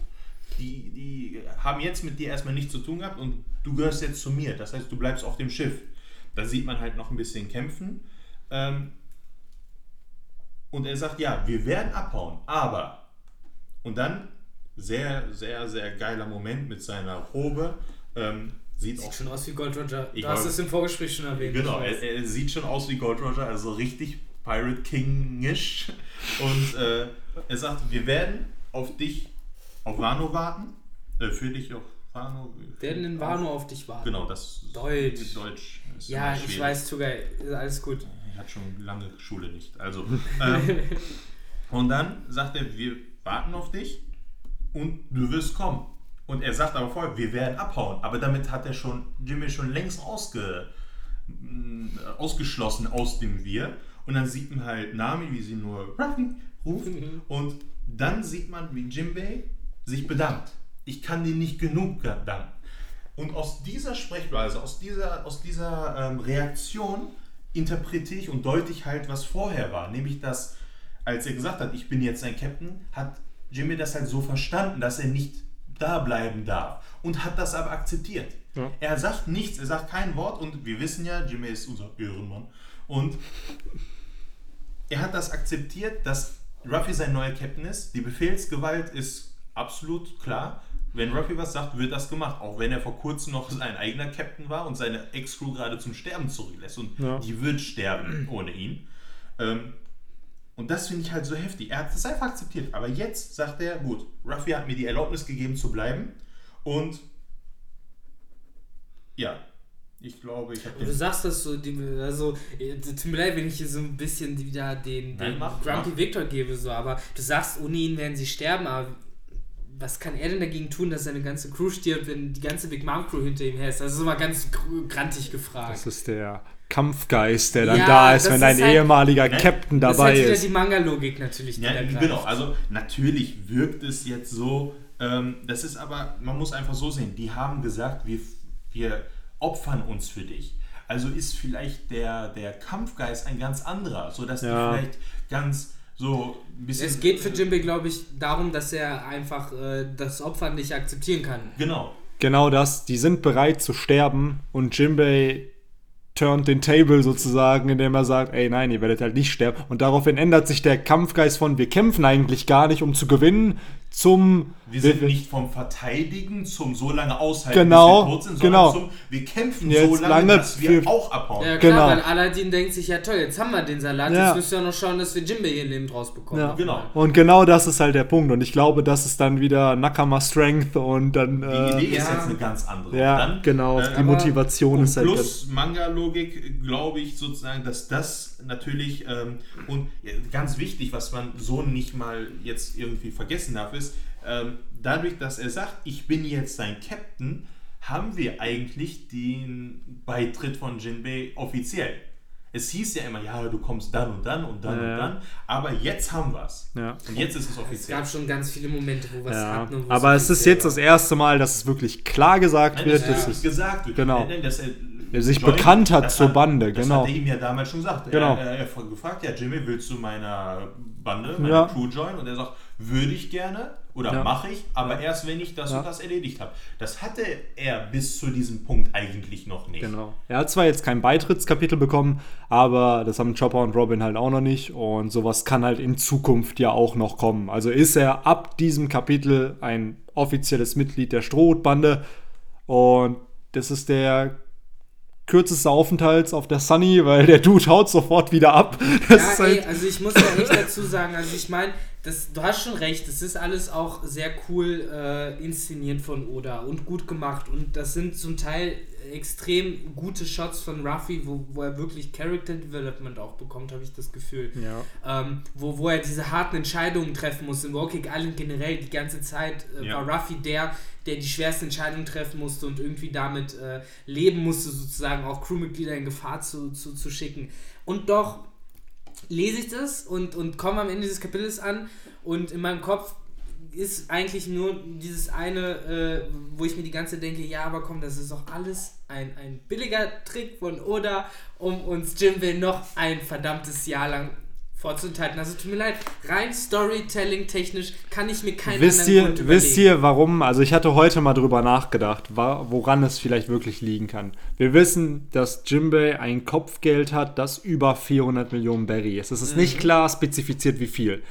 Die, die haben jetzt mit dir erstmal nichts zu tun gehabt und du gehörst jetzt zu mir. Das heißt, du bleibst auf dem Schiff. Da sieht man halt noch ein bisschen kämpfen. Ähm, und er sagt, ja, wir werden abhauen, aber. Und dann, sehr, sehr, sehr geiler Moment mit seiner Robe. Ähm, sieht auch Sieht schon aus wie Gold Roger. Ich Du hast es im Vorgespräch schon erwähnt. Genau, er, er sieht schon aus wie Gold Roger, also richtig Pirate King-ish. Und äh, er sagt, wir werden auf dich, auf Wano warten. Äh, für dich auf Wano. werden in Wano auf dich warten. Genau, das Deutsch. Deutsch ist Ja, ich weiß, Tugai, alles gut. Er hat schon lange Schule nicht. Also, ähm, und dann sagt er, wir warten auf dich und du wirst kommen. Und er sagt aber vorher, wir werden abhauen. Aber damit hat er schon Jimmy schon längst ausge, mh, ausgeschlossen aus dem Wir. Und dann sieht man halt Nami, wie sie nur Ruffy ruft. Und dann sieht man, wie Jimbei sich bedankt. Ich kann dir nicht genug danken. Und aus dieser Sprechweise, aus dieser, aus dieser ähm, Reaktion interpretiere ich und deute ich halt, was vorher war. Nämlich, dass, als er gesagt hat, ich bin jetzt ein Captain, hat Jimmy das halt so verstanden, dass er nicht da bleiben darf. Und hat das aber akzeptiert. Ja. Er sagt nichts, er sagt kein Wort und wir wissen ja, Jimmy ist unser Ehrenmann. Und er hat das akzeptiert, dass Ruffy sein neuer Captain ist. Die Befehlsgewalt ist absolut klar. Wenn Ruffy was sagt, wird das gemacht. Auch wenn er vor kurzem noch sein eigener Captain war und seine Ex-Crew gerade zum Sterben zurücklässt. Und Ja. die wird sterben ohne ihn. Ähm, und das finde ich halt so heftig. Er hat das einfach akzeptiert. Aber jetzt sagt er, gut, Ruffy hat mir die Erlaubnis gegeben zu bleiben. Und ja, ich glaube, ich habe Du sagst das so, die, also, äh, tut mir leid, wenn ich hier so ein bisschen wieder den, Nein, den mach, Grumpy mach. Victor gebe, so, aber du sagst, ohne ihn werden sie sterben, aber was kann er denn dagegen tun, dass seine ganze Crew stirbt, wenn die ganze Big Mom Crew hinter ihm her ist? Das ist mal ganz gr- grantig gefragt. Das ist der Kampfgeist, der dann Ja, da ist, das wenn dein ist halt- ehemaliger Ne? Captain das ist dabei halt wieder ist. die Manga-Logik natürlich, die Ja, da greift. genau. Also natürlich wirkt es jetzt so. Ähm, das ist aber, man muss einfach so sehen. Die haben gesagt, wir, wir opfern uns für dich. Also ist vielleicht der, der Kampfgeist ein ganz anderer, sodass Ja. die vielleicht ganz so ein bisschen. Es geht für Jinbei, glaube ich, darum, dass er einfach äh, das Opfern nicht akzeptieren kann. Genau. Genau das, die sind bereit zu sterben und Jimbei turnt den Table sozusagen, indem er sagt, ey nein, ihr werdet halt nicht sterben. Und daraufhin ändert sich der Kampfgeist von, wir kämpfen eigentlich gar nicht, um zu gewinnen, zum Wir sind nicht vom Verteidigen zum so lange aushalten, Genau, bis wir tot sind, sondern genau. zum wir kämpfen Jetzt so lange, lange dass wir für- auch abhauen. Ja klar, Genau. weil Aladdin denkt sich, ja toll, jetzt haben wir den Salat, Ja. jetzt müssen wir noch schauen, dass wir Jinbei hier lebend rausbekommen. Ja. Genau. Und genau das ist halt der Punkt. Und ich glaube, das ist dann wieder Nakama Strength und dann. Die Äh, Idee ist ja. jetzt eine ganz andere. ja, dann, genau. äh, die Motivation ist halt. plus Manga-Logik glaube ich sozusagen, dass das natürlich ähm, und ganz wichtig, was man so nicht mal jetzt irgendwie vergessen darf, ist, ähm, dadurch, dass er sagt, ich bin jetzt sein Captain, haben wir eigentlich den Beitritt von Jinbei offiziell. Es hieß ja immer, ja, du kommst dann und dann und dann Ja, und dann, aber jetzt haben wir es. Ja. Und jetzt ist es Es offiziell. gab schon ganz viele Momente, wo wir es Ja, hatten. und aber es ist jetzt das war. erste Mal, dass es wirklich klar gesagt Nein, wird. dass Das es gesagt wird. Genau. Nein, nein, dass er, Er sich joint, bekannt hat das zur Bande, das genau. hat er ihm ja damals schon gesagt. Genau. Er, er hat gefragt, ja Jimmy, willst du meiner Bande, meiner Ja. Crew joinen? Und er sagt, würde ich gerne oder Ja. mache ich, aber erst wenn ich das Ja. und das erledigt habe. Das hatte er bis zu diesem Punkt eigentlich noch nicht. Genau. Er hat zwar jetzt kein Beitrittskapitel bekommen, aber das haben Chopper und Robin halt auch noch nicht. Und sowas kann halt in Zukunft ja auch noch kommen. Also ist er ab diesem Kapitel ein offizielles Mitglied der Strohbande. Und das ist der kürzeste Aufenthalt auf der Sunny, weil der Dude haut sofort wieder ab. Das ist Ja, ey, halt, also ich muss ja echt dazu sagen, also ich meine, das, du hast schon recht, das ist alles auch sehr cool äh, inszeniert von Oda und gut gemacht und das sind zum Teil extrem gute Shots von Ruffy, wo, wo er wirklich Character Development auch bekommt, habe ich das Gefühl. ja. Ähm, wo, wo er diese harten Entscheidungen treffen muss. In Walking Island generell die ganze Zeit äh, Ja. war Ruffy der, der die schwersten Entscheidungen treffen musste und irgendwie damit äh, leben musste, sozusagen auch Crewmitglieder in Gefahr zu, zu, zu schicken. Und doch lese ich das und, und komme am Ende des Kapitels an und in meinem Kopf ist eigentlich nur dieses eine, äh, wo ich mir die ganze Zeit denke, ja, aber komm, das ist doch alles ein, ein billiger Trick von Oda, um uns Jinbei noch ein verdammtes Jahr lang vorzuenthalten. Also tut mir leid, rein Storytelling-technisch kann ich mir keinen Wisst anderen ihr, Grund wisst überlegen. ihr, warum? Also ich hatte heute mal drüber nachgedacht, woran es vielleicht wirklich liegen kann. Wir wissen, dass Jimbei ein Kopfgeld hat, das über 400 Millionen Berry ist. Es ist nicht klar spezifiziert, wie viel.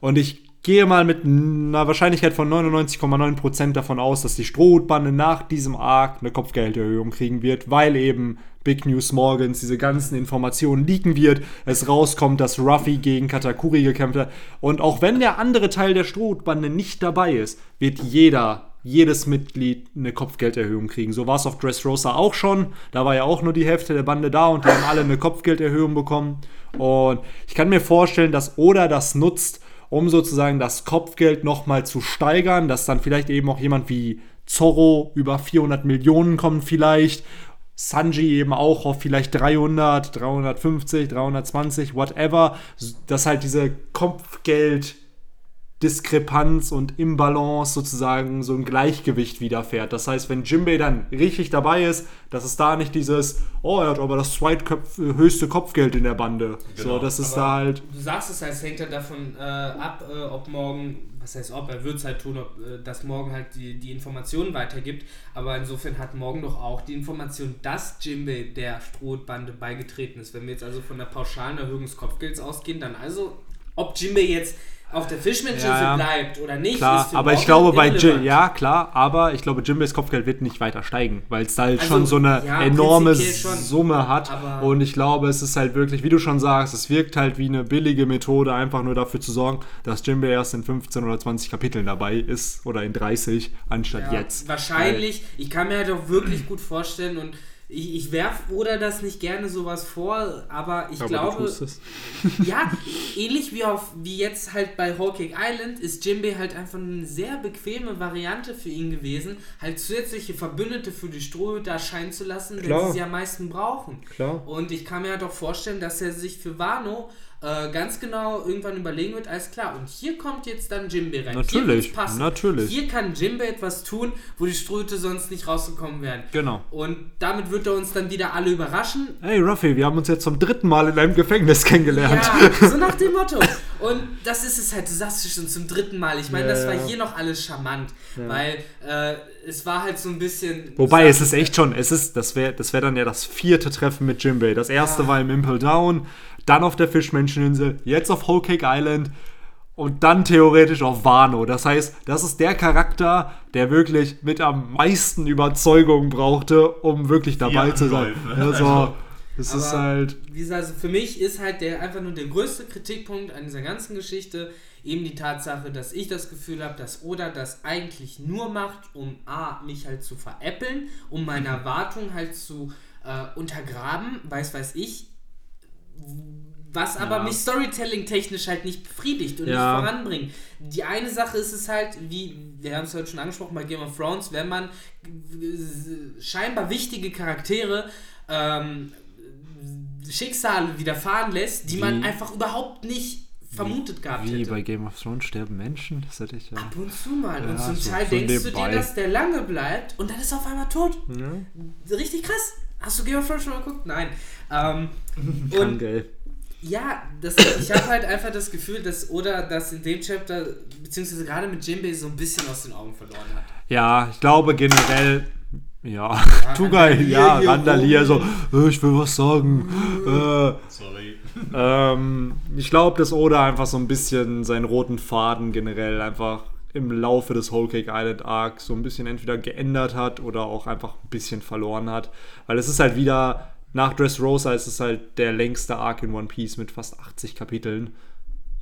Und ich gehe mal mit einer Wahrscheinlichkeit von 99,9% davon aus, dass die Strohhutbande nach diesem Arc eine Kopfgelderhöhung kriegen wird, weil eben Big News Morgans diese ganzen Informationen leaken wird, es rauskommt, dass Ruffy gegen Katakuri gekämpft hat. Und auch wenn der andere Teil der Strohhutbande nicht dabei ist, wird jeder, jedes Mitglied eine Kopfgelderhöhung kriegen. So war es auf Dressrosa auch schon. Da war ja auch nur die Hälfte der Bande da und die haben alle eine Kopfgelderhöhung bekommen. Und ich kann mir vorstellen, dass Oda das nutzt, um sozusagen das Kopfgeld nochmal zu steigern, dass dann vielleicht eben auch jemand wie Zorro über 400 Millionen kommt vielleicht. Sanji eben auch auf vielleicht 300, 350, 320, whatever, dass halt diese Kopfgeld Diskrepanz und Imbalance sozusagen so ein Gleichgewicht widerfährt. Das heißt, wenn Jimbei dann richtig dabei ist, dass es da nicht dieses, oh, er hat aber das zweithöchste Kopfgeld in der Bande. So, Genau. das ist Aber da halt. Du sagst es halt, es hängt halt davon äh, ab, äh, ob morgen, was heißt ob, er wird es halt tun, ob äh, das morgen halt die, die Informationen weitergibt. Aber insofern hat morgen doch auch die Information, dass Jimbei der Strohbande beigetreten ist. Wenn wir jetzt also von der pauschalen Erhöhung des Kopfgelds ausgehen, dann also, ob Jimbei jetzt auf der Fischmenscheninsel Ja, bleibt oder nicht, Klar, ist für aber ich glaube bei. Jim, ja klar, aber ich glaube Jimbeys Kopfgeld wird nicht weiter steigen, weil es da halt Also, schon so eine ja, enorme. Summe hat und ich glaube, es ist halt wirklich, wie du schon sagst, es wirkt halt wie eine billige Methode, einfach nur dafür zu sorgen, dass Jimbei erst in 15 oder 20 Kapiteln dabei ist oder in 30 anstatt Ja, jetzt. Wahrscheinlich. Ich kann mir halt auch wirklich gut vorstellen und ich, ich werf oder das nicht gerne sowas vor, aber ich Aber glaube, ja, ähnlich wie auf wie jetzt halt bei Cake Island ist Jimbei halt einfach eine sehr bequeme Variante für ihn gewesen, halt zusätzliche Verbündete für die Strohhüte erscheinen zu lassen, Klar. wenn sie sie am meisten brauchen. Klar. Und ich kann mir halt auch vorstellen, dass er sich für Wano äh, ganz genau irgendwann überlegen wird, alles klar, und hier kommt jetzt dann Jimbei rein. hier Natürlich, passen. natürlich. Hier kann Jimbei etwas tun, wo die Strohhüte sonst nicht rausgekommen wären. Genau. Und damit wird er uns dann wieder alle überraschen. Hey Ruffy, wir haben uns jetzt zum dritten Mal in einem Gefängnis kennengelernt. Ja, so nach dem Motto. Und das ist es halt, du sagst es schon zum dritten Mal. Ich meine, Ja, das war ja. hier noch alles charmant, weil äh, es war halt so ein bisschen. Wobei, es ist echt schon, es ist, das wäre das wär dann ja das vierte Treffen mit Jimbei. Das erste Ja. war im Impel Down, dann auf der Fischmenscheninsel, jetzt auf Whole Cake Island und dann theoretisch auf Wano. Das heißt, das ist der Charakter, der wirklich mit am meisten Überzeugung brauchte, um wirklich dabei zu sein. Anläufe. Also, Also, es ist halt. Gesagt, also für mich ist halt der einfach nur der größte Kritikpunkt an dieser ganzen Geschichte eben die Tatsache, dass ich das Gefühl habe, dass Oda das eigentlich nur macht, um A, mich halt zu veräppeln, um meine Erwartungen halt zu äh, untergraben, weiß weiß ich, was aber Ja. mich Storytelling-technisch halt nicht befriedigt und Ja. nicht voranbringt. Die eine Sache ist es halt, wie wir haben es heute schon angesprochen bei Game of Thrones, wenn man scheinbar wichtige Charaktere ähm, Schicksale widerfahren lässt, die man Wie- einfach überhaupt nicht vermutet gehabt Wie hätte. bei Game of Thrones sterben Menschen? Das hätte ich ja. Ab und zu mal. und Ja, zum Teil so denkst du dir, dass der lange bleibt und dann ist er auf einmal tot. Richtig krass. Hast du Game of Thrones schon mal geguckt? Nein. Ähm, Kann, und gell. ja, das, ich habe halt einfach das Gefühl, dass Oda das in dem Chapter, beziehungsweise gerade mit Jimbei, so ein bisschen aus den Augen verloren hat. Ja, ich glaube generell. Ja, Tugai, Randalier ja, Randalier, so, rum. äh, ich will was sagen. äh, sorry. ähm, ich glaube, dass Oda einfach so ein bisschen seinen roten Faden generell einfach im Laufe des Whole Cake Island Arcs so ein bisschen entweder geändert hat oder auch einfach ein bisschen verloren hat. Weil es ist halt wieder, nach Dressrosa ist es halt der längste Arc in One Piece mit fast 80 Kapiteln.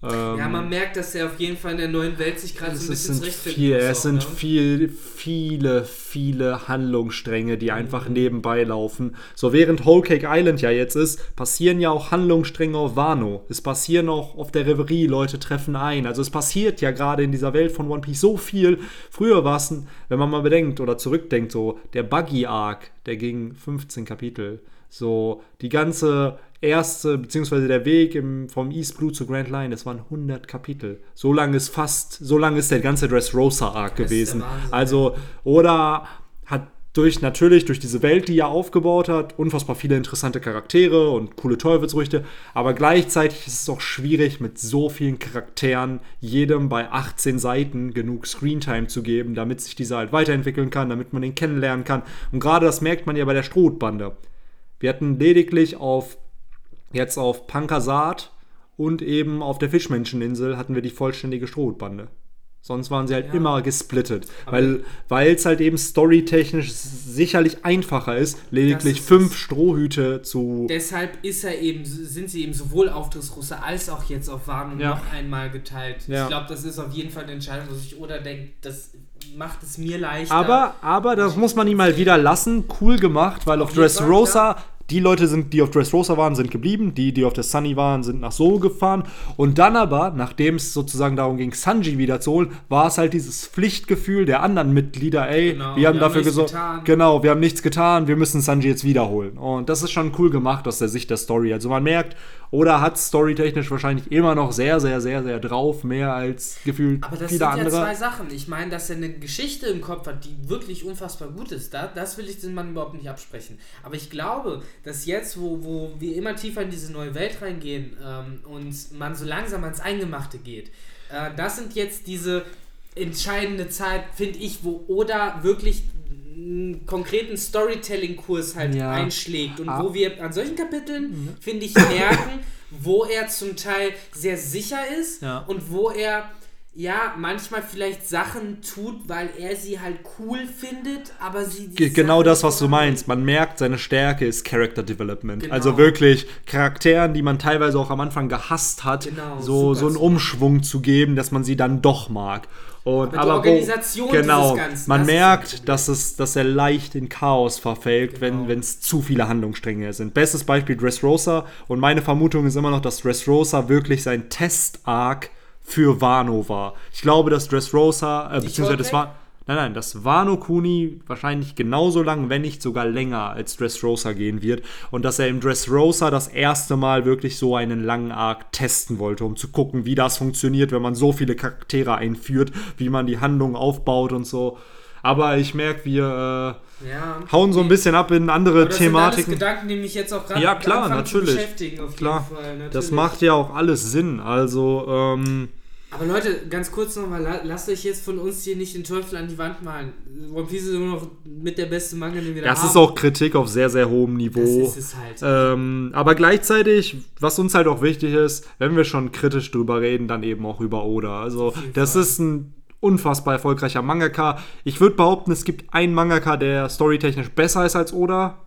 Ähm, Ja, man merkt, dass er auf jeden Fall in der neuen Welt sich gerade so ein bisschen sind, zurechtfinden viel, muss es auch, sind ne? viel, viele, viele Handlungsstränge, die Mhm. einfach nebenbei laufen. So während Whole Cake Island ja jetzt ist, passieren ja auch Handlungsstränge auf Wano. Es passieren auch auf der Reverie, Leute treffen ein. Also es passiert ja gerade in dieser Welt von One Piece so viel. Früher war es, wenn man mal bedenkt oder zurückdenkt, so der Buggy Arc, der ging 15 Kapitel. So die ganze erste, beziehungsweise der Weg im, vom East Blue zu Grand Line, das waren 100 Kapitel. So lang ist fast, so lang ist der ganze Dressrosa Arc Das ist gewesen. Wahnsinn, Also, oder hat durch, natürlich durch diese Welt, die er aufgebaut hat, unfassbar viele interessante Charaktere und coole Teufelsrüchte, aber gleichzeitig ist es auch schwierig, mit so vielen Charakteren jedem bei 18 Seiten genug Screentime zu geben, damit sich dieser halt weiterentwickeln kann, damit man ihn kennenlernen kann. Und gerade das merkt man ja bei der Strohbande. Wir hatten lediglich auf jetzt auf Pankasat und eben auf der Fischmenscheninsel hatten wir die vollständige Strohbande. Sonst waren sie halt Ja. immer gesplittet, weil es halt eben storytechnisch sicherlich einfacher ist, lediglich Das ist fünf. Strohhüte zu. Deshalb ist er eben, sind sie eben sowohl auf Dressrosa als auch jetzt auf Warnung Ja. noch einmal geteilt. Ja. Ich glaube, das ist auf jeden Fall eine Entscheidung, wo sich Oda denkt, das macht es mir leichter. Aber, aber das muss man ihm mal wieder lassen. Cool gemacht, weil auf, Auf Dressrosa, die Leute sind, die auf Dressrosa waren, sind geblieben. Die, die auf der Sunny waren, sind nach Solo gefahren. Und dann aber, nachdem es sozusagen darum ging, Sanji wiederzuholen, war es halt dieses Pflichtgefühl der anderen Mitglieder, ey, Genau, wir haben wir haben dafür gesorgt. Genau, wir haben nichts getan, wir müssen Sanji jetzt wiederholen. Und das ist schon cool gemacht aus der Sicht der Story. Also man merkt, Oda hat storytechnisch wahrscheinlich immer noch sehr, sehr, sehr, sehr drauf, mehr als gefühlt Aber das viele sind andere. ja zwei Sachen. Ich meine, dass er eine Geschichte im Kopf hat, die wirklich unfassbar gut ist. Da, das will ich dem Mann überhaupt nicht absprechen. Aber ich glaube, dass jetzt, wo, wo wir immer tiefer in diese neue Welt reingehen ähm, und man so langsam ans Eingemachte geht, äh, das sind jetzt diese entscheidende Zeit, finde ich, wo Oda wirklich einen konkreten Storytelling-Kurs halt Ja. einschlägt und Ah. wo wir an solchen Kapiteln, finde ich, merken, wo er zum Teil sehr sicher ist Ja. und wo er ja manchmal vielleicht Sachen tut, weil er sie halt cool findet, aber sie Genau Sachen das, was du meinst. Man merkt, seine Stärke ist Character Development. Genau. Also wirklich Charakteren, die man teilweise auch am Anfang gehasst hat, Genau, so, so einen. Umschwung zu geben, dass man sie dann doch mag. Und, die aber Organisation wo, genau, dieses Ganzen, man das merkt, dass, es, dass er leicht in Chaos verfällt, Genau. wenn es zu viele Handlungsstränge sind. Bestes Beispiel Dressrosa. Und meine Vermutung ist immer noch, dass Dressrosa wirklich sein Test-Arc für Wano war. Ich glaube, dass Dressrosa, äh, beziehungsweise das war. Nein, nein, dass Wano Kuni wahrscheinlich genauso lang, wenn nicht sogar länger als Dressrosa gehen wird. Und dass er im Dressrosa das erste Mal wirklich so einen langen Arc testen wollte, um zu gucken, wie das funktioniert, wenn man so viele Charaktere einführt, wie man die Handlung aufbaut und so. Aber ich merke, wir Ja. äh, hauen so ein bisschen ab in andere das sind Thematiken. Gedanken, die mich jetzt auch gerade Ja, klar, natürlich. beschäftigen. Auf Klar, jeden Fall, natürlich. das macht ja auch alles Sinn. Also, ähm, Aber Leute, ganz kurz nochmal, la lasst euch jetzt von uns hier nicht den Teufel an die Wand malen. One Piece ist immer noch mit der beste Manga, den wir da das haben. ist auch Kritik auf sehr, sehr hohem Niveau. Das ist es halt. Ähm, aber gleichzeitig, was uns halt auch wichtig ist, wenn wir schon kritisch drüber reden, dann eben auch über Oda. Also, das ist ein unfassbar erfolgreicher Mangaka. Ich würde behaupten, es gibt einen Mangaka, der storytechnisch besser ist als Oda.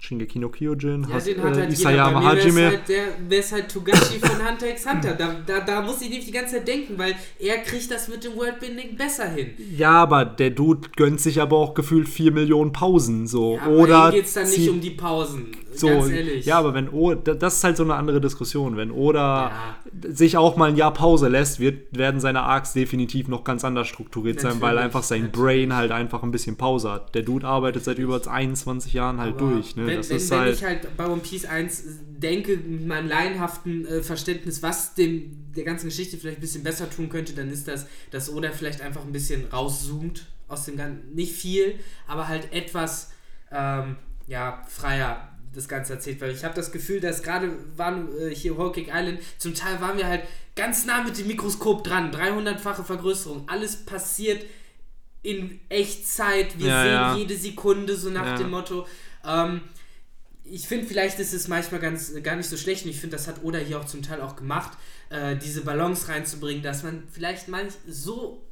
Shingeki no Kyojin, Ja, Has- den hat äh, halt Isayama jeder. Hajime. wär's halt, der wär's halt Togashi von Hunter x Hunter. Da, da, da muss ich nämlich die ganze Zeit denken, weil er kriegt das mit dem Worldbinding besser hin. Ja, aber der Dude gönnt sich aber auch gefühlt 4 Millionen Pausen. So. Aber Oder ihm geht's dann nicht um die Pausen. So, ganz ehrlich. ja, aber wenn Oda, das ist halt so eine andere Diskussion. Wenn Oda Ja. sich auch mal ein Jahr Pause lässt, wird, werden seine Arcs definitiv noch ganz anders strukturiert sein, weil Natürlich, einfach sein natürlich. Brain halt einfach ein bisschen Pause hat. Der Dude arbeitet seit über 21 Jahren halt Aber durch. Ne? Wenn, das wenn, ist wenn halt. ich halt bei One Piece 1 denke, mit meinem laienhaften äh, Verständnis, was dem der ganzen Geschichte vielleicht ein bisschen besser tun könnte, dann ist das, dass Oda vielleicht einfach ein bisschen rauszoomt aus dem Ganzen. Nicht viel, aber halt etwas ähm, ja, freier das Ganze erzählt, weil ich habe das Gefühl, dass gerade waren äh, hier Cake Island, zum Teil waren wir halt ganz nah mit dem Mikroskop dran, 300-fache Vergrößerung, alles passiert in Echtzeit, wir Ja, sehen ja. jede Sekunde so nach Ja. dem Motto. Ähm, ich finde, vielleicht ist es manchmal ganz gar nicht so schlecht und ich finde, das hat Oda hier auch zum Teil auch gemacht, äh, diese Balance reinzubringen, dass man vielleicht manch so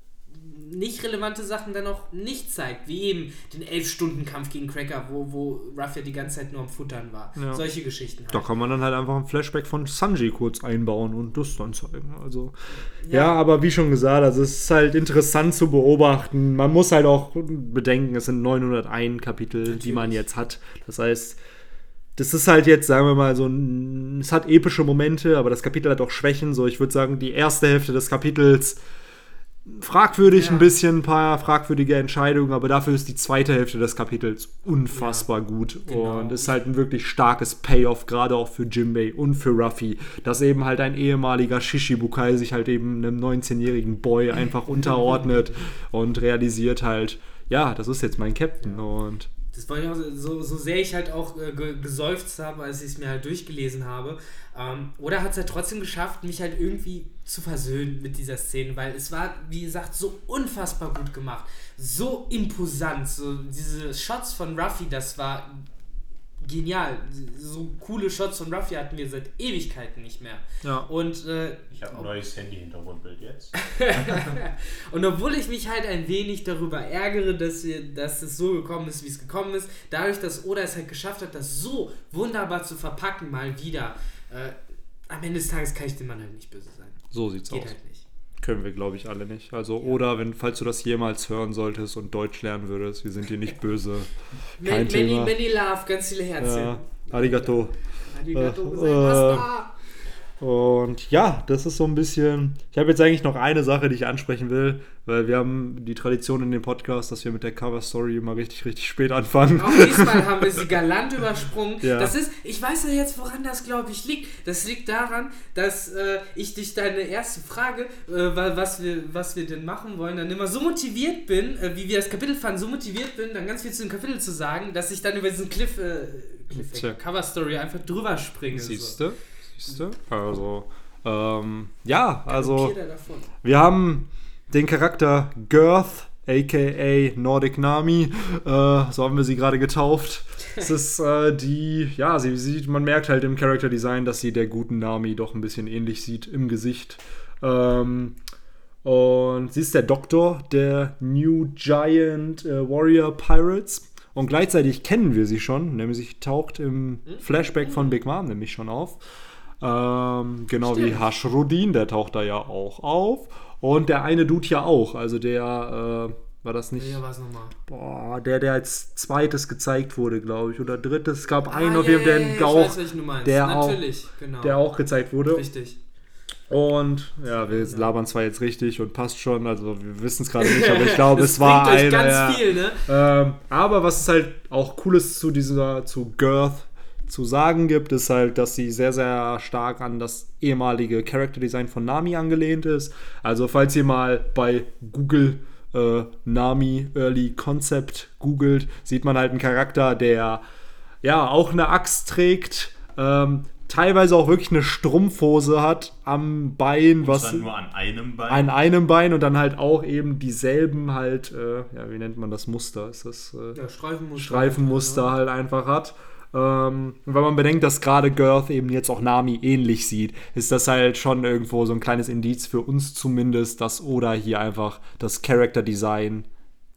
nicht relevante Sachen dann auch nicht zeigt, wie eben den 11-Stunden-Kampf gegen Cracker, wo, wo Ruff ja die ganze Zeit nur am Futtern war. Ja. Solche Geschichten halt. Da kann man dann halt einfach ein Flashback von Sanji kurz einbauen und das dann zeigen. Also, ja. Ja. aber wie schon gesagt, also es ist halt interessant zu beobachten. Man muss halt auch bedenken, es sind 901 Kapitel, die man jetzt hat. Das heißt, das ist halt jetzt, sagen wir mal, so ein. Es hat epische Momente, aber das Kapitel hat auch Schwächen. So, ich würde sagen, die erste Hälfte des Kapitels fragwürdig Ja. ein bisschen, ein paar fragwürdige Entscheidungen, aber dafür ist die zweite Hälfte des Kapitels unfassbar gut genau. und ist halt ein wirklich starkes Payoff, gerade auch für Jimbei und für Ruffy, dass eben halt ein ehemaliger Shishibukai sich halt eben einem 19-jährigen Boy einfach unterordnet und realisiert halt, ja, das ist jetzt mein Captain und Das war ja so, so sehr ich halt auch äh, ge geseufzt habe, als ich es mir halt durchgelesen habe. Ähm, oder hat es halt trotzdem geschafft, mich halt irgendwie zu versöhnen mit dieser Szene, weil es war, wie gesagt, so unfassbar gut gemacht. So imposant. So diese Shots von Ruffy, das war genial. So coole Shots von Ruffy hatten wir seit Ewigkeiten nicht mehr. ja. Und äh, Ich habe ein neues Handy-Hintergrundbild jetzt. Und obwohl ich mich halt ein wenig darüber ärgere, dass, wir, dass es so gekommen ist, wie es gekommen ist, dadurch, dass Oda es halt geschafft hat, das so wunderbar zu verpacken, mal wieder, äh, am Ende des Tages kann ich dem Mann halt nicht böse sein. So sieht's Geht aus. halt nicht. Können wir, glaube ich, alle nicht. Also, oder wenn, falls du das jemals hören solltest und Deutsch lernen würdest, wir sind dir nicht böse. Kein Many, many, Thema. many love, ganz viele Herzchen. Ja, arigato. Arigato Äh, gozaimashita. Und ja, das ist so ein bisschen. Ich habe jetzt eigentlich noch eine Sache, die ich ansprechen will, weil wir haben die Tradition in dem Podcast, dass wir mit der Cover Story immer richtig, richtig spät anfangen. Auch diesmal haben wir sie galant übersprungen. Ja. Das ist, ich weiß ja jetzt, woran das, glaube ich, liegt. Das liegt daran, dass äh, ich dich deine erste Frage, äh, wa- was, wir, was wir denn machen wollen, dann immer so motiviert bin, äh, wie wir das Kapitel fanden, so motiviert bin, dann ganz viel zu dem Kapitel zu sagen, dass ich dann über diesen Cliff, äh, Cliff. Cover Story einfach drüber springe. Siehst so. du? Siehst du? Also, ähm, ja, also. Wir haben den Charakter Girth, aka Nordic Nami, äh, so haben wir sie gerade getauft. Es ist äh, die, ja, sie sieht, man merkt halt im Character Design, dass sie der guten Nami doch ein bisschen ähnlich sieht im Gesicht. Ähm, und sie ist der Doktor der New Giant äh, Warrior Pirates. Und gleichzeitig kennen wir sie schon, nämlich sie taucht im Flashback von Big Mom nämlich schon auf. Ähm, genau wie Stimmt. Hashrudin, der taucht da ja auch auf. Und der eine Dude ja auch, also der, äh, war das nicht, Ja, was nochmal? boah, der, der als zweites gezeigt wurde, glaube ich, oder drittes. Es gab einen Ah, auf ja, jeden Fall, der, ja, ich auch, weiß, welchen du meinst. der auch- Natürlich, genau. der auch gezeigt wurde. Richtig. Und ja, wir labern zwar jetzt richtig und passt schon, also wir wissen es gerade nicht, aber ich glaube, es war ganz ja. viel, ne? Ähm, aber was es halt auch Cooles zu dieser, zu Girth zu sagen gibt, ist halt, dass sie sehr, sehr stark an das ehemalige Character Design von Nami angelehnt ist. Also, falls ihr mal bei Google äh, Nami Early Concept googelt, sieht man halt einen Charakter, der ja auch eine Axt trägt, ähm, teilweise auch wirklich eine Strumpfhose hat am Bein, Was was dann nur an einem Bein. an einem Bein und dann halt auch eben dieselben halt, äh, ja, wie nennt man das Muster? Ist das äh, Ja, Streifenmuster. Streifenmuster halt einfach hat. Ähm, wenn man bedenkt, dass gerade Girth eben jetzt auch Nami ähnlich sieht, ist das halt schon irgendwo so ein kleines Indiz für uns zumindest, dass Oda hier einfach das Character Design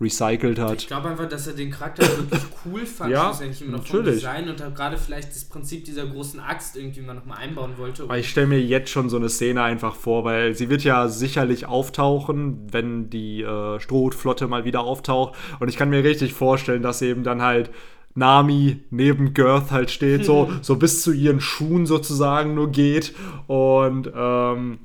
recycelt Ich hat. glaube einfach, dass er den Charakter wirklich cool fand, Ja, schlussendlich immer noch vom natürlich. Design und hat gerade vielleicht das Prinzip dieser großen Axt irgendwie mal nochmal einbauen wollte. Aber ich stelle mir jetzt schon so eine Szene einfach vor, weil sie wird ja sicherlich auftauchen, wenn die äh, Strohhutflotte mal wieder auftaucht. Und ich kann mir richtig vorstellen, dass eben dann halt Nami neben Girth halt steht, so, so bis zu ihren Schuhen sozusagen nur geht. Und ähm,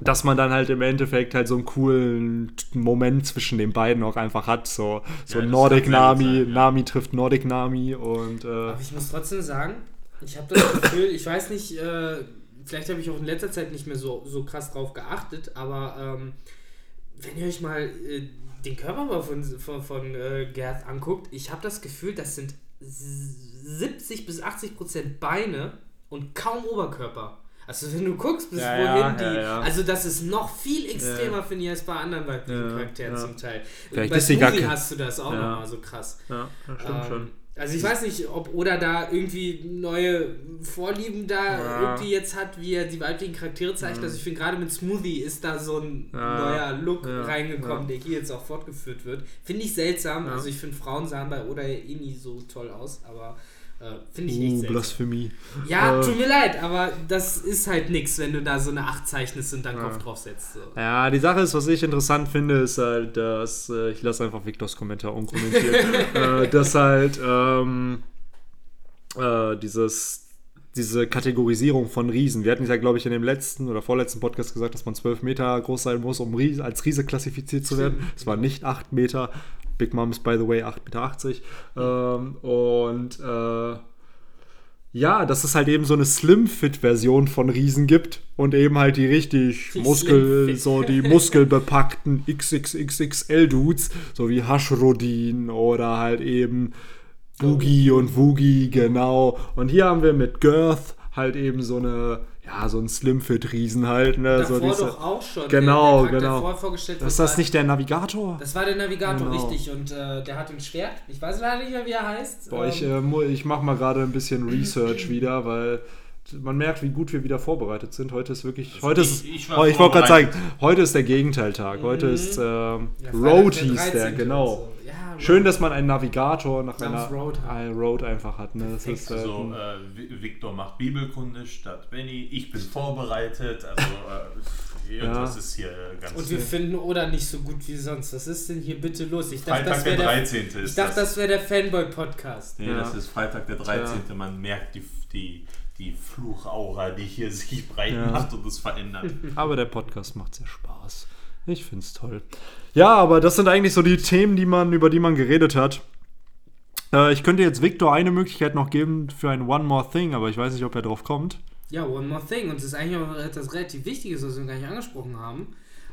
dass man dann halt im Endeffekt halt so einen coolen Moment zwischen den beiden auch einfach hat. So, so Ja, Nordic Nami, sein, ja. Nami trifft Nordic Nami und äh, Aber ich muss trotzdem sagen, ich habe das Gefühl, ich weiß nicht, äh, vielleicht habe ich auch in letzter Zeit nicht mehr so, so krass drauf geachtet, aber ähm, wenn ihr euch mal äh, den Körperbau von, von, von äh, Gerd anguckt, ich habe das Gefühl, das sind s- 70 bis 80 Prozent Beine und kaum Oberkörper. Also wenn du guckst, bis Ja, wohin ja, die. ja, ja. Also das ist noch viel extremer, finde ich, als bei anderen weiblichen Ja, Charakteren ja. zum Teil. Vielleicht bei ist gar hast du das auch Ja. nochmal so krass. ja, das stimmt Ähm, schon. Also ich weiß nicht, ob Oda da irgendwie neue Vorlieben da Ja. irgendwie jetzt hat, wie er die weiblichen Charaktere zeigt. Also ich finde gerade mit Smoothie ist da so ein Ja. neuer Look Ja. reingekommen, der hier jetzt auch fortgeführt wird. Finde ich seltsam. Also ich finde Frauen sahen bei Oda eh nie so toll aus, aber finde ich Uh, seltsam. Blasphemie. Ja, Äh, tut mir leid, aber das ist halt nix, wenn du da so eine 8 zeichnest und dann Ja. Kopf drauf setzt. So. Ja, die Sache ist, was ich interessant finde, ist halt, dass, äh, ich lasse einfach Victors Kommentar unkommentiert, äh, dass halt ähm, äh, dieses, diese Kategorisierung von Riesen, wir hatten es ja, glaube ich, in dem letzten oder vorletzten Podcast gesagt, dass man 12 Meter groß sein muss, um als Riese klassifiziert zu werden. Es war nicht 8 Meter. Big Mom ist, by the way, 8,80 Meter. Ähm, und äh, ja, dass es halt eben so eine Slim-Fit-Version von Riesen gibt und eben halt die richtig Die Muskel, so die muskelbepackten XXXXL-Dudes, so wie Hashrodin oder halt eben Boogie und Woogie, genau. Und hier haben wir mit Girth halt eben so eine, ja, so ein Slim-Fit-Riesen halt, ne? Davor so diese, doch auch schon. Genau, der, der Charakter, genau. der vorher vorgestellt ist das war- nicht der Navigator? Das war der Navigator, Genau. richtig. Und äh, der hat ein Schwert. Ich weiß leider nicht mehr, wie er heißt. Boah, ich, Ähm, äh, ich mache mal gerade ein bisschen Research wieder, weil man merkt, wie gut wir wieder vorbereitet sind. Heute ist wirklich. Also heute ich- ist. ich war oh, ich wollte gerade sagen, heute ist der Gegenteiltag. Heute Mhm. ist. Ähm, ja, Road der hieß der, 13. genau. so. Ja. Schön, dass man einen Navigator nach einer Road ein Road einfach hat. Ne? Das ist, äh, Also, äh, Vi- Victor macht Bibelkunde statt Benny. Ich bin vorbereitet. Also, äh, irgendwas Ja. ist hier äh, ganz. Und wir finden Oda nicht so gut wie sonst. Was ist denn hier bitte los? Ich dachte, Freitag das der wäre der, 13. ist ich dachte, das. das wäre der Fanboy-Podcast. Nee, Ja. das ist Freitag der 13. Man merkt die, die, die Fluchaura, die hier sich breit Ja. macht und es verändert. Aber der Podcast macht sehr Spaß. Ich find's toll. Ja, aber das sind eigentlich so die Themen, die man, über die man geredet hat. Äh, ich könnte jetzt Victor eine Möglichkeit noch geben für ein One More Thing, aber ich weiß nicht, ob er drauf kommt. Ja, One More Thing. Und es ist eigentlich auch etwas relativ Wichtiges, was wir gar nicht angesprochen haben.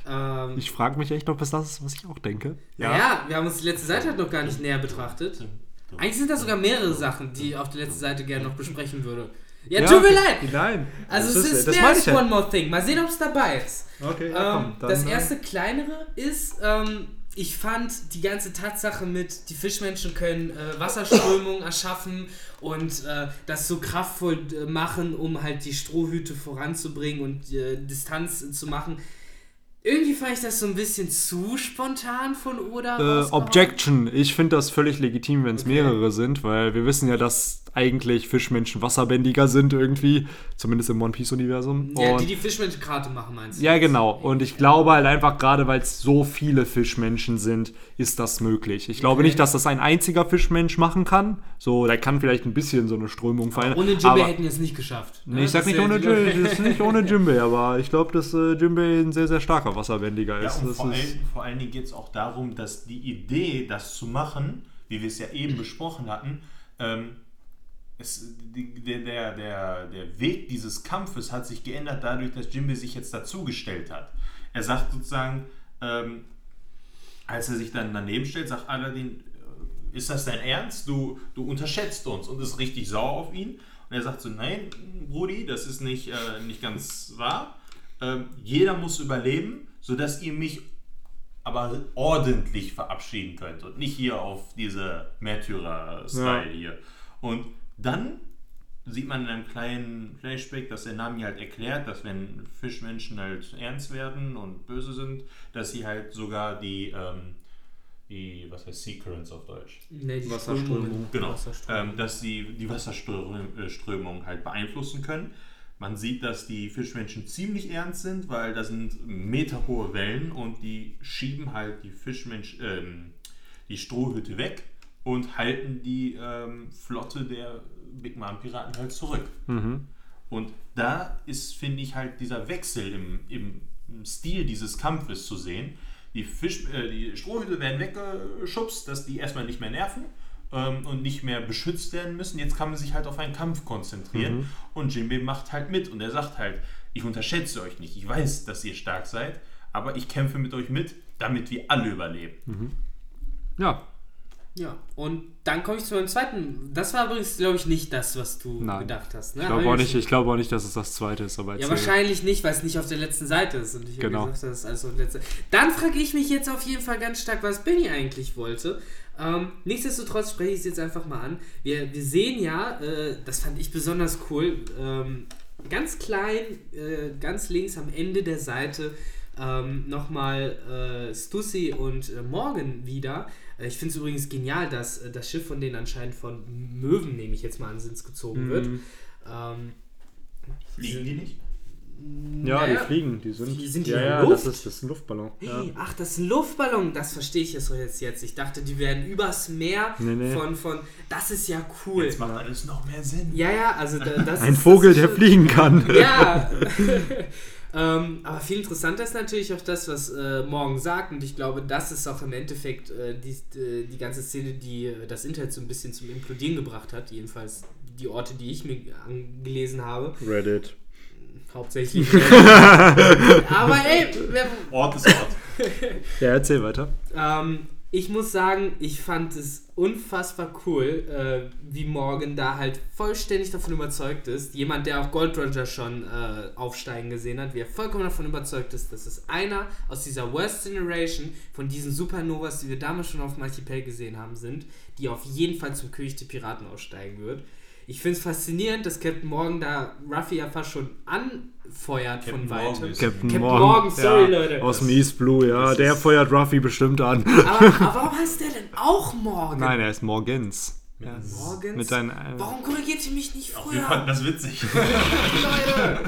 Ähm, Ich frage mich echt, ob es das ist, was ich auch denke. ja. wir haben uns die letzte Seite halt noch gar nicht näher betrachtet. Eigentlich sind da sogar mehrere Sachen, die ich auf der letzten Seite gerne noch besprechen würde. Ja, tut mir leid. Nein. Also Das es ist, das mehr als ja. One More Thing. Mal sehen, ob es dabei ist. Okay, Ähm, das äh, erste kleinere ist, ähm, ich fand die ganze Tatsache mit, die Fischmenschen können äh, Wasserströmungen erschaffen und äh, das so kraftvoll äh, machen, um halt die Strohhüte voranzubringen und äh, Distanz zu machen. Irgendwie fand ich das so ein bisschen zu spontan von Oda. Äh. Objection. Ich finde das völlig legitim, wenn es Okay. mehrere sind, weil wir wissen ja, dass eigentlich Fischmenschen wasserbändiger sind irgendwie, zumindest im One Piece Universum. Ja, Und- die die Fischmenschenkarte machen, meinst du? Ja, genau. Und ich glaube halt einfach, gerade weil es so viele Fischmenschen sind, ist das möglich. Ich glaube Okay. nicht, dass das ein einziger Fischmensch machen kann. So, der kann vielleicht ein bisschen so eine Strömung verändern. Ohne Jimbei hätten wir es nicht geschafft. Nee, ich sag Das nicht ja ohne, Jim, das ist nicht ohne Jimbei, aber ich glaube, dass äh, Jimbei ein sehr, sehr starker Wasserbändiger Ja, ist. und das vor, ist allen, vor allen Dingen geht es auch darum, dass die Idee, das zu machen, wie wir es ja eben besprochen hatten, ähm, es, der, der, der, der Weg dieses Kampfes hat sich geändert dadurch, dass Jimbe sich jetzt dazugestellt hat. Er sagt sozusagen, ähm, als er sich dann daneben stellt, sagt Aladdin, äh, ist das dein Ernst? Du, du unterschätzt uns und ist richtig sauer auf ihn. Und er sagt so, nein, Brudi, das ist nicht, äh, nicht ganz wahr. Ähm, jeder muss überleben, sodass ihr mich aber ordentlich verabschieden könnt und nicht hier auf diese Märtyrer-Style Ja. hier. Und dann sieht man in einem kleinen Flashback, dass der Nami halt erklärt, dass wenn Fischmenschen halt ernst werden und böse sind, dass sie halt sogar die, ähm, die was heißt Sea Currents auf Deutsch? Nee, die Wasserströmung. Genau, Wasserströmung. ähm, dass sie die Wasserströmung halt beeinflussen können. Man sieht, dass die Fischmenschen ziemlich ernst sind, weil da sind meterhohe Wellen und die schieben halt die Fischmensch, ähm, die Strohhütte weg und halten die ähm, Flotte der Big Mom Piraten halt zurück. Mhm. Und da ist, finde ich, halt dieser Wechsel im, im, Stil dieses Kampfes zu sehen. Die, Fisch, äh, die Strohhüte werden weggeschubst, dass die erstmal nicht mehr nerven ähm, und nicht mehr beschützt werden müssen. Jetzt kann man sich halt auf einen Kampf konzentrieren. Und Jinbei macht halt mit und er sagt halt, ich unterschätze euch nicht. Ich weiß, dass ihr stark seid, aber ich kämpfe mit euch mit, damit wir alle überleben. Ja, Ja, und dann komme ich zu meinem zweiten. Das war übrigens, glaube ich, nicht das, was du Nein. gedacht hast. Ne? ich glaube auch, nicht- ich glaube auch nicht, dass es das zweite ist, aber Ja, wahrscheinlich nicht, weil es nicht auf der letzten Seite ist. Und ich habe Genau. gesagt, das ist also letzte. Dann frage ich mich jetzt auf jeden Fall ganz stark, was Benny eigentlich wollte. Ähm, nichtsdestotrotz spreche ich es jetzt einfach mal an. Wir, wir sehen ja, äh, das fand ich besonders cool, ähm, ganz klein, äh, ganz links am Ende der Seite ähm, nochmal äh, Stussy und äh, Morgan wieder. Äh, ich finde es übrigens genial, dass äh, das Schiff von denen anscheinend von Möwen, nehme ich jetzt mal an, Sins gezogen wird. Mhm. Ähm, Fliegen die nicht? Ja, naja, die fliegen, die sind. Die- sind die ja, in ja, Luft? das ist, das ist ein Luftballon. Ja. Hey, ach, das ist ein Luftballon, das verstehe ich jetzt jetzt, jetzt. Ich dachte, die werden übers Meer Nee, nee. von, von. Das ist ja cool. Jetzt macht alles noch mehr Sinn. Ja, ja, also da, das Ein ist, Vogel, das ist der schon- fliegen kann. Ja. ähm, aber viel interessanter ist natürlich auch das, was äh, Morgan sagt. Und ich glaube, das ist auch im Endeffekt äh, die, äh, die ganze Szene, die äh, das Internet so ein bisschen zum Implodieren gebracht hat. Jedenfalls die Orte, die ich mir angelesen habe. Reddit. Hauptsächlich. aber ey, wer, Ort ist Ort. Ja, erzähl weiter. Ähm, ich muss sagen, ich fand es unfassbar cool, äh, wie Morgan da halt vollständig davon überzeugt ist. Jemand, der auch Gold Roger schon äh, aufsteigen gesehen hat, wie er vollkommen davon überzeugt ist, dass es einer aus dieser Worst Generation von diesen Supernovas, die wir damals schon auf Multiple gesehen haben, sind, die auf jeden Fall zum König der Piraten aussteigen wird. Ich finde es faszinierend, dass Captain Morgan da Ruffy ja fast schon anfeuert Captain von weitem. Captain, Captain Morgan. Morgan, sorry, ja, Leute. Aus dem East Blue, ja. Der feuert Ruffy bestimmt an. Aber, aber warum heißt der denn auch Morgan? Nein, er ist Morgens. Morgens? Mit deinen, äh, Warum korrigiert ihr mich nicht Auch wir früher? fanden das witzig. Leute!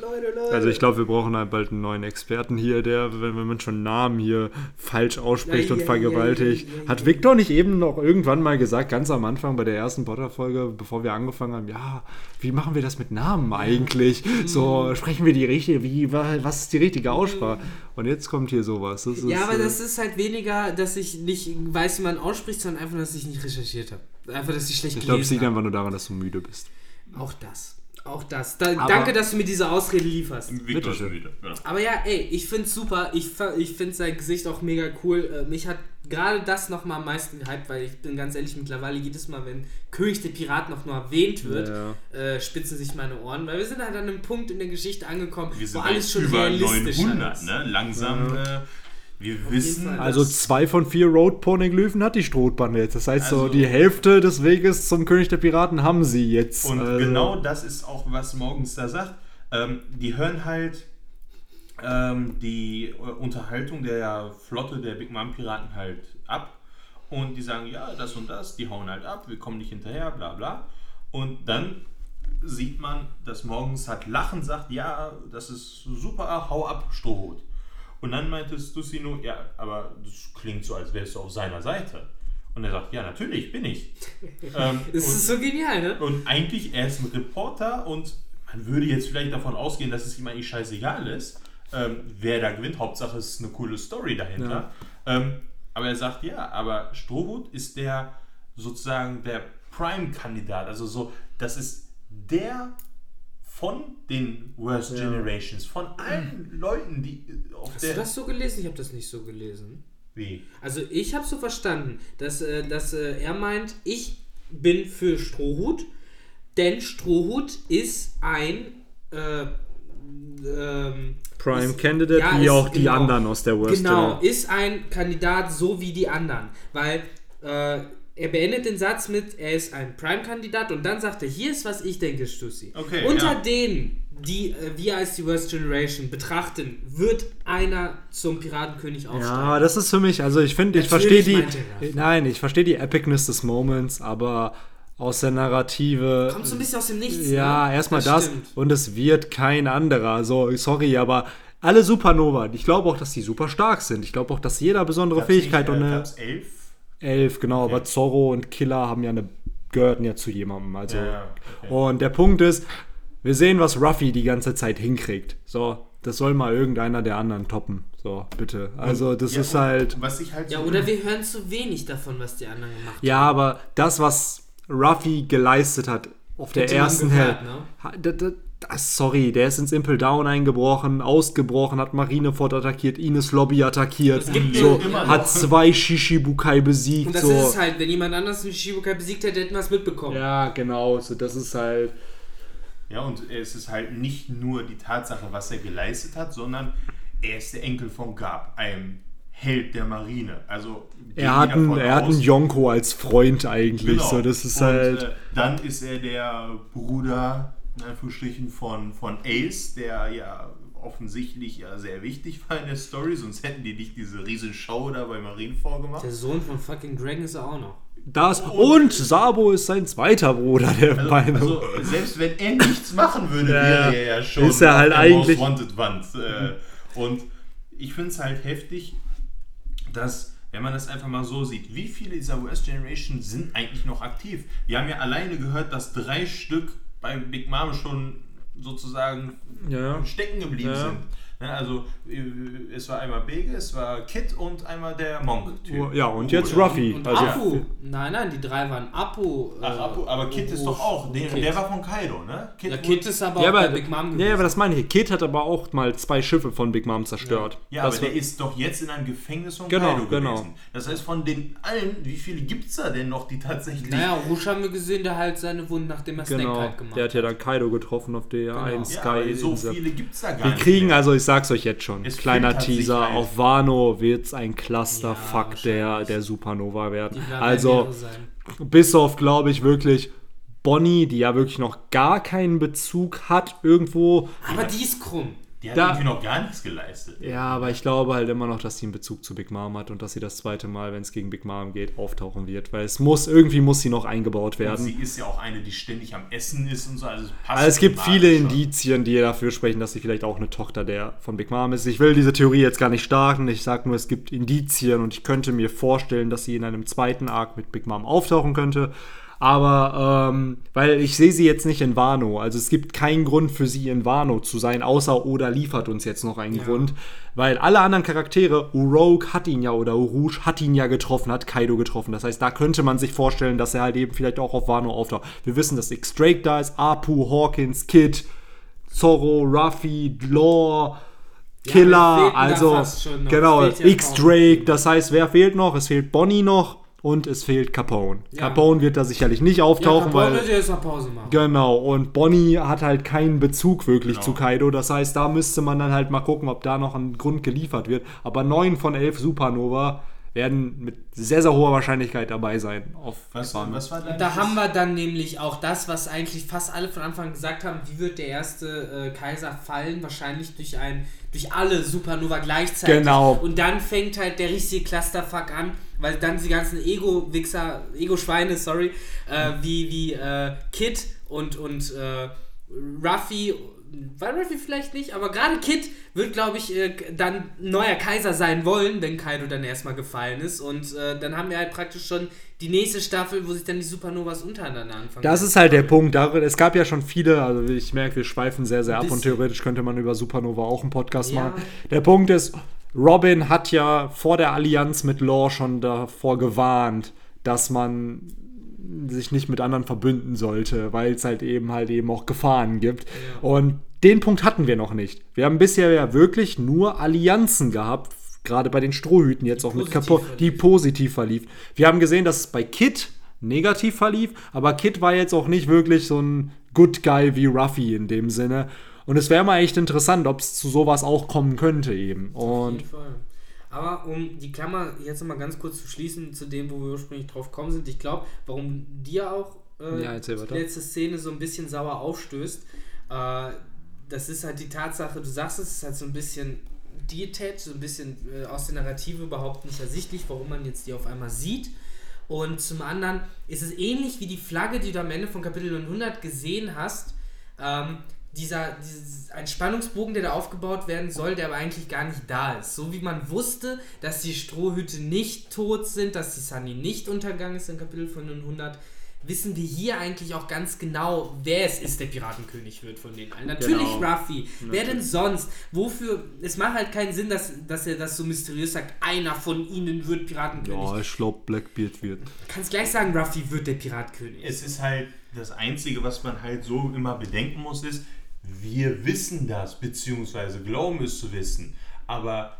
Leute, Leute! Also ich glaube, wir brauchen halt bald einen neuen Experten hier, der, wenn, wenn man schon Namen hier falsch ausspricht Ja, und ja, vergewaltigt. ja, ja, ja, Hat ja. Victor nicht eben noch irgendwann mal gesagt, ganz am Anfang bei der ersten Potter-Folge, bevor wir angefangen haben, ja, wie machen wir das mit Namen eigentlich? Mhm. So, sprechen wir die richtige, wie, wa- was ist die richtige Aussprache? Und jetzt kommt hier sowas. Ist, Ja, aber äh, das ist halt weniger, dass ich nicht weiß, wie man ausspricht, sondern einfach, dass ich nicht recherchiert habe. Einfach, dass ich schlecht ich glaube, es liegt einfach nur daran, dass du müde bist. Auch das. Auch das. Da, danke, dass du mir diese Ausrede lieferst. Victor ist schön. müde. Genau. Aber ja, ey, ich find's super. Ich, ich find sein Gesicht auch mega cool. Äh, mich hat gerade das noch mal am meisten gehypt, weil ich bin ganz ehrlich, mittlerweile jedes Mal, wenn König der Piraten noch nur erwähnt wird, Ja. äh, spitzen sich meine Ohren, weil wir sind halt an einem Punkt in der Geschichte angekommen, Wir sind wo alles schon über realistisch 900, ist. ne? Langsam, äh, wir wissen, Fall. Also zwei von vier Road-Poneglyphen hat die Strohbande jetzt. Das heißt, so Also- die Hälfte des Weges zum König der Piraten haben sie jetzt. Und Also- genau das ist auch, was Morgens da sagt. Ähm, die hören halt ähm, die äh, Unterhaltung der Flotte der Big Mom Piraten halt ab. Und die sagen, ja, das und das, die hauen halt ab, wir kommen nicht hinterher, bla bla. Und dann sieht man, dass Morgens halt lachen sagt, ja, das ist super, hau ab, Strohhut. Und dann meintest du sie nur, ja, aber das klingt so, als wärst du auf seiner Seite. Und er sagt, ja, natürlich bin ich. ähm, Das und- ist so genial, ne? und eigentlich, er ist ein Reporter und man würde jetzt vielleicht davon ausgehen, dass es ihm eigentlich scheißegal ist, ähm, wer da gewinnt. Hauptsache es ist eine coole Story dahinter. Ähm, aber er sagt, ja, aber Strohhut ist der sozusagen der Prime-Kandidat. Also so, das ist der von den Worst Ja. Generations, von allen Leuten, die äh, auf Hast der... du das so gelesen? Ich habe das nicht so gelesen. Wie? Also ich habe so verstanden, dass, äh, dass äh, er meint, ich bin für Strohhut, denn Strohhut ist ein äh, ähm, Prime ist- Candidate, ja, wie ist- auch die genau. anderen aus der Worst Genau, Dinner. ist ein Kandidat so wie die anderen, weil äh, er beendet den Satz mit, er ist ein Prime-Kandidat und dann sagt er, hier ist, was ich denke, Stussi. Okay, Unter ja. denen, die äh, wir als die Worst Generation betrachten, wird einer zum Piratenkönig aufsteigen. Ja, das ist für mich, also ich finde, ich verstehe die, das. nein, ich verstehe die Epicness des Moments, aber aus der Narrative, Kommt so ein bisschen aus dem Nichts. ja, ne? erstmal das, stimmt. und es wird kein anderer, so, sorry, aber alle Supernova, ich glaube auch, dass die super stark sind, ich glaube auch, dass jeder besondere Gab's Fähigkeit nicht, und äh, eine, gab's elf? Elf, genau, Okay. aber Zorro und Killer haben ja eine, gehörten ja zu jemandem, also, Ja, ja, okay. und der Punkt ist, wir sehen, was Ruffy die ganze Zeit hinkriegt, so, das soll mal irgendeiner der anderen toppen, so, bitte, also das Ja, ist halt... Was ich halt Ja, so- oder wir hören zu wenig davon, was die anderen gemacht haben. Ja, aber das, was Ruffy geleistet hat auf der ersten Hälfte. ne? Das- Sorry, der ist ins Impel Down eingebrochen, ausgebrochen, hat Marineford attackiert, Ines Lobby attackiert, so, hat zwei Shishibukai besiegt. Und das so. ist es halt, wenn jemand anders den Shibukai besiegt hätte, hätten wir es mitbekommen. Ja, genau, so, das ist halt. Ja, und es ist halt nicht nur die Tatsache, was er geleistet hat, sondern er ist der Enkel von Gab, einem Held der Marine. Also Er hat, einen, er hat einen Yonko als Freund eigentlich. Genau. So, das ist und, halt. Äh, dann ist er der Bruder, in Anführungsstrichen, von, von Ace, der ja offensichtlich ja sehr wichtig war in der Story, sonst hätten die nicht diese riesen Show da bei Marineford gemacht. Der Sohn von fucking Dragon ist er auch noch. das. Und Sabo ist sein zweiter Bruder, der Also, meine. also selbst wenn er nichts machen würde, wäre er ja schon ist er halt eigentlich- Most Wanted Wand. Äh, und ich finde es halt heftig, dass, wenn man das einfach mal so sieht, wie viele dieser US Generation sind eigentlich noch aktiv? Wir haben ja alleine gehört, dass drei Stück bei Big Mom schon sozusagen Ja. stecken geblieben Ja. sind. Ne, Also äh, es war einmal Bege, es war Kid und einmal der Monk-Typ. Ja, und jetzt Ruffy. Und Also, Apu. Nein, nein, die drei waren Apu. Ach, äh, Apu, aber Kid ist Uruf doch auch, der, der war von Kaido, ne? Ja, wurde- Kid ist aber Ja, auch aber, bei Big Mom ja, gewesen. aber das meine ich. Kid hat aber auch mal zwei Schiffe von Big Mom zerstört. Ja, das aber der ist doch jetzt in einem Gefängnis von Genau, Kaido genau. gewesen. Das heißt, von den allen, wie viele gibt es da denn noch, die tatsächlich... Naja, Rouge haben wir gesehen, der halt seine Wunden, nachdem er Snake Genau, halt gemacht der hat ja dann Kaido getroffen auf der Genau. einen ja, aber so Sky-Insel. viele gibt es da gar Wir nicht kriegen, mehr. also ich sag's euch jetzt schon, Es kleiner sich Teaser, halt. auf Wano wird's ein Clusterfuck Ja, der, der Supernova werden. Also, bis auf, glaube ich, wirklich Bonnie, die ja wirklich noch gar keinen Bezug hat irgendwo. Aber die ist krumm. Die hat Da- irgendwie noch gar nichts geleistet. Ja, aber ich glaube halt immer noch, dass sie einen Bezug zu Big Mom hat und dass sie das zweite Mal, wenn es gegen Big Mom geht, auftauchen wird. Weil es muss, irgendwie muss sie noch eingebaut Und werden. sie ist ja auch eine, die ständig am Essen ist und so. Also es passt Also es gibt viele schon. Indizien, die dafür sprechen, dass sie vielleicht auch eine Tochter der von Big Mom ist. Ich will diese Theorie jetzt gar nicht starten. Ich sage nur, es gibt Indizien und ich könnte mir vorstellen, dass sie in einem zweiten Arc mit Big Mom auftauchen könnte. Aber ähm, weil ich sehe sie jetzt nicht in Wano. Also es gibt keinen Grund für sie in Wano zu sein, außer Oda liefert uns jetzt noch einen Ja. Grund. Weil alle anderen Charaktere, Uroke hat ihn ja oder Urouge hat ihn ja getroffen, hat Kaido getroffen. Das heißt, da könnte man sich vorstellen, dass er halt eben vielleicht auch auf Wano auftaucht. Wir wissen, dass X-Drake da ist, Apu, Hawkins, Kid, Zorro, Ruffy, Law, Ja, Killer, also genau, Es fehlt ja X-Drake. Das heißt, wer fehlt noch? Es fehlt Bonnie noch und es fehlt Capone. Ja. Capone wird da sicherlich nicht Ja, auftauchen, Capone weil wird jetzt mal Pause machen. Genau, und Bonnie hat halt keinen Bezug wirklich Genau. zu Kaido. Das heißt, da müsste man dann halt mal gucken, ob da noch ein Grund geliefert wird. Aber neun von elf Supernova werden mit sehr, sehr hoher Wahrscheinlichkeit dabei sein. Auf Was, was war Und da haben wir dann nämlich auch das, was eigentlich fast alle von Anfang an gesagt haben, wie wird der erste äh, Kaiser fallen? Wahrscheinlich durch ein, durch alle Supernova gleichzeitig. Genau. Und dann fängt halt der richtige Clusterfuck an, weil dann die ganzen Ego-Wichser, Ego-Schweine, sorry, äh, wie, wie äh, Kid und, und äh, Ruffy, war Ruffy vielleicht nicht, aber gerade Kid wird, glaube ich, äh, dann neuer Kaiser sein wollen, wenn Kaido dann erstmal gefallen ist. Und äh, dann haben wir halt praktisch schon die nächste Staffel, wo sich dann die Supernovas untereinander anfangen. Das ist halt der Punkt. Es gab ja schon viele, also ich merke, wir schweifen sehr, sehr ab und theoretisch könnte man über Supernova auch einen Podcast Ja. machen. Der Punkt ist, Robin hat ja vor der Allianz mit Law schon davor gewarnt, dass man sich nicht mit anderen verbünden sollte, weil es halt eben halt eben auch Gefahren gibt. Und den Punkt hatten wir noch nicht. Wir haben bisher ja wirklich nur Allianzen gehabt, gerade bei den Strohhüten jetzt auch mit positiv Capo, die positiv verlief. Wir haben gesehen, dass es bei Kid negativ verlief, aber Kid war jetzt auch nicht wirklich so ein Good Guy wie Ruffy in dem Sinne. Und es wäre mal echt interessant, ob es zu sowas auch kommen könnte eben. Auf Und jeden Fall. Aber um die Klammer jetzt nochmal ganz kurz zu schließen zu dem, wo wir ursprünglich drauf gekommen sind, ich glaube, warum dir auch äh, Ja, die letzte Szene so ein bisschen sauer aufstößt, äh, das ist halt die Tatsache, du sagst es, es ist halt so ein bisschen detached, so ein bisschen äh, aus der Narrative überhaupt nicht ersichtlich, warum man jetzt die auf einmal sieht. Und zum anderen ist es ähnlich wie die Flagge, die du am Ende von Kapitel 900 gesehen hast. Ähm, dieser, dieses, ein Spannungsbogen, der da aufgebaut werden soll, der aber eigentlich gar nicht da ist. So wie man wusste, dass die Strohhüte nicht tot sind, dass die Sunny nicht untergegangen ist im Kapitel von 900, wissen wir hier eigentlich auch ganz genau, wer es ist, der Piratenkönig wird von denen allen. Natürlich Genau. Ruffy. Wer denn sonst? Wofür? Es macht halt keinen Sinn, dass, dass er das so mysteriös sagt, einer von ihnen wird Piratenkönig. ja, ich glaube, Blackbeard wird. Kannst gleich sagen, Ruffy wird der Piratkönig. Es ist halt das Einzige, was man halt so immer bedenken muss, ist, wir wissen das, beziehungsweise glauben es zu wissen, aber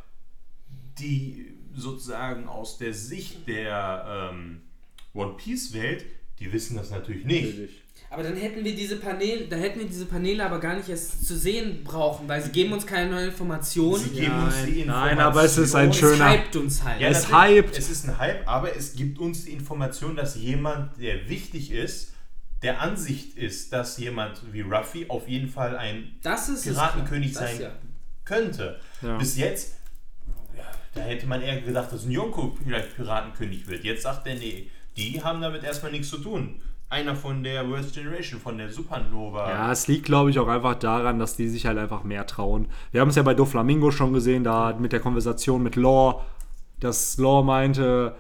die sozusagen aus der Sicht der ähm, One Piece Welt, die wissen das natürlich nicht. Aber dann hätten wir diese Paneele, da hätten wir diese Paneele aber gar nicht erst zu sehen brauchen, weil sie geben uns keine neuen Informationen. Sie geben uns die Nein, nein, aber es ist ein es schöner- hypt uns halt. Ja, Es natürlich, hypt. Es ist ein Hype, aber es gibt uns die Information, dass jemand, der wichtig ist, der Ansicht ist, dass jemand wie Ruffy auf jeden Fall ein das ist es, Piratenkönig klar. Das sein ja. könnte. Ja. Bis jetzt, ja, da hätte man eher gedacht, dass ein Yonko vielleicht Piratenkönig wird. Jetzt sagt er, nee, die haben damit erstmal nichts zu tun. Einer von der Worst Generation, von der Supernova. Ja, es liegt, glaube ich, auch einfach daran, dass die sich halt einfach mehr trauen. Wir haben es ja bei Doflamingo schon gesehen, da mit der Konversation mit Law, dass Law meinte,